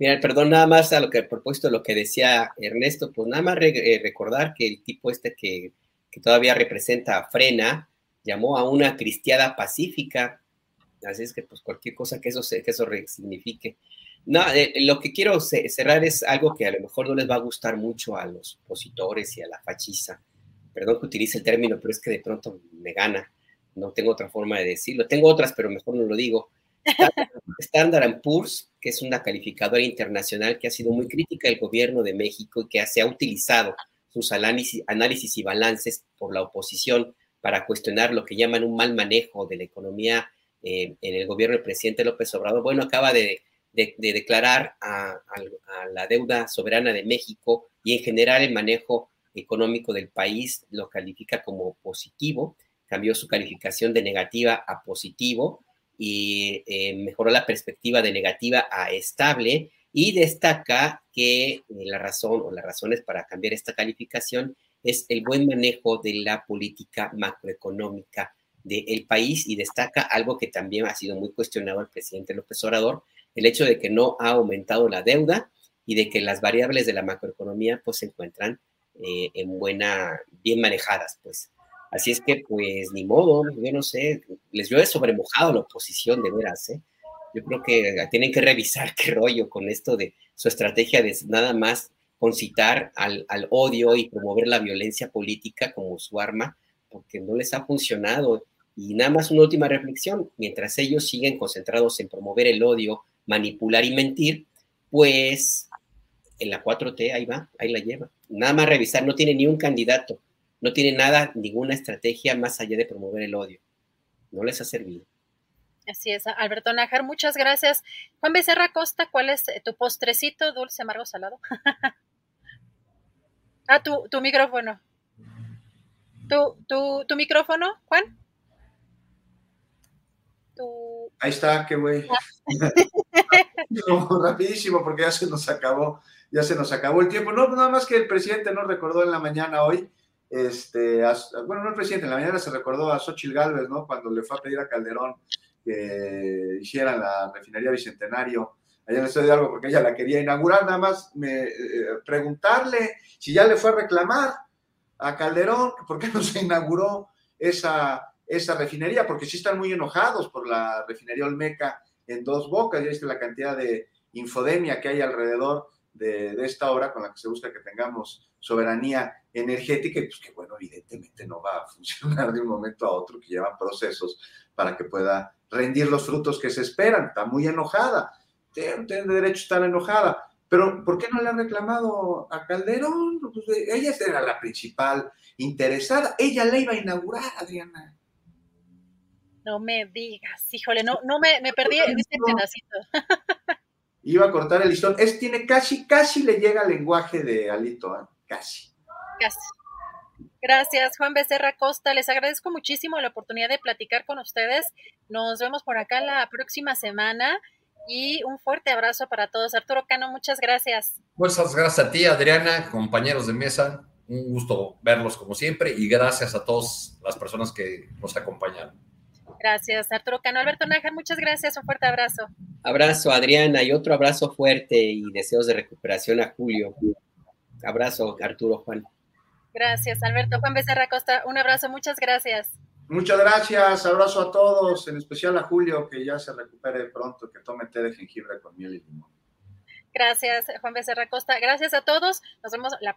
S3: Mira, perdón, nada más a lo que a propósito de lo que decía Ernesto, pues nada más eh, recordar que el tipo este que, todavía representa a Frena llamó a una cristiada pacífica, así es que pues cualquier cosa que eso, que eso signifique. No, eh, lo que quiero cerrar es algo que a lo mejor no les va a gustar mucho a los opositores y a la fachiza. Perdón que utilice el término, pero es que de pronto me gana. No tengo otra forma de decirlo. Tengo otras, pero mejor no lo digo. Standard Poor's, que es una calificadora internacional que ha sido muy crítica del gobierno de México y que se ha utilizado sus análisis, análisis y balances por la oposición para cuestionar lo que llaman un mal manejo de la economía eh, en el gobierno del presidente López Obrador. Bueno, acaba de, declarar a, la deuda soberana de México y en general el manejo económico del país lo califica como positivo, cambió su calificación de negativa a positivo y eh, mejoró la perspectiva de negativa a estable y destaca que eh, la razón o las razones para cambiar esta calificación es el buen manejo de la política macroeconómica del país y destaca algo que también ha sido muy cuestionado el presidente López Obrador, el hecho de que no ha aumentado la deuda y de que las variables de la macroeconomía pues se encuentran eh, en buena, bien manejadas, pues. Así es que, pues, ni modo, yo no sé, les veo sobremojado la oposición, de veras, ¿eh? Yo creo que tienen que revisar qué rollo con esto de su estrategia de nada más concitar al, al odio y promover la violencia política como su arma, porque no les ha funcionado. Y nada más una última reflexión, mientras ellos siguen concentrados en promover el odio, manipular y mentir, pues en la 4T ahí va, ahí la lleva. Nada más revisar, no tiene ni un candidato no tiene nada, ninguna estrategia más allá de promover el odio. No les ha servido.
S1: Así es, Alberto Nájar, muchas gracias. Juan Becerra Costa, ¿cuál es tu postrecito, dulce, amargo, salado? ah, tu, tu micrófono. ¿Tu, tu, tu micrófono, Juan?
S4: Tu... Ahí está, qué güey. rapidísimo, porque ya se nos acabó, ya se nos acabó el tiempo. No, nada más que el presidente nos recordó en la mañana hoy, este, bueno, no el presidente, en la mañana se recordó a Xochitl Galvez, ¿no? Cuando le fue a pedir a Calderón que hiciera la refinería Bicentenario allá en el Estadio de porque ella la quería inaugurar, nada más me, eh, preguntarle si ya le fue a reclamar a Calderón, ¿por qué no se inauguró esa, esa refinería? Porque sí están muy enojados por la refinería Olmeca en dos bocas, ya viste la cantidad de infodemia que hay alrededor de, esta obra con la que se busca que tengamos soberanía energética y pues que bueno, evidentemente no va a funcionar de un momento a otro, que llevan procesos para que pueda rendir los frutos que se esperan. Está muy enojada, tiene, tiene derecho a estar enojada, pero ¿por qué no le han reclamado a Calderón? Pues, eh, ella era la principal interesada. Ella la iba a inaugurar, Adriana.
S1: No me digas, híjole, no, no me, me perdí en este pedacito.
S4: iba a cortar el listón. Es, tiene casi, casi le llega al lenguaje de Alito, ¿eh? casi.
S1: Casi. Gracias, Juan Becerra Costa. Les agradezco muchísimo la oportunidad de platicar con ustedes. Nos vemos por acá la próxima semana y un fuerte abrazo para todos. Arturo Cano, muchas gracias.
S2: Muchas gracias a ti, Adriana, compañeros de mesa. Un gusto verlos como siempre y gracias a todas las personas que nos acompañaron.
S1: Gracias, Arturo Cano. Alberto Nájar, muchas gracias. Un fuerte abrazo.
S3: Abrazo, Adriana, y otro abrazo fuerte y deseos de recuperación a Julio. Abrazo, Arturo Juan.
S1: Gracias, Alberto. Juan Becerra Costa, un abrazo. Muchas gracias.
S4: Muchas gracias, abrazo a todos, en especial a Julio, que ya se recupere pronto, que tome té de jengibre con miel y limón.
S1: Gracias, Juan Becerra Costa. Gracias a todos. Nos vemos la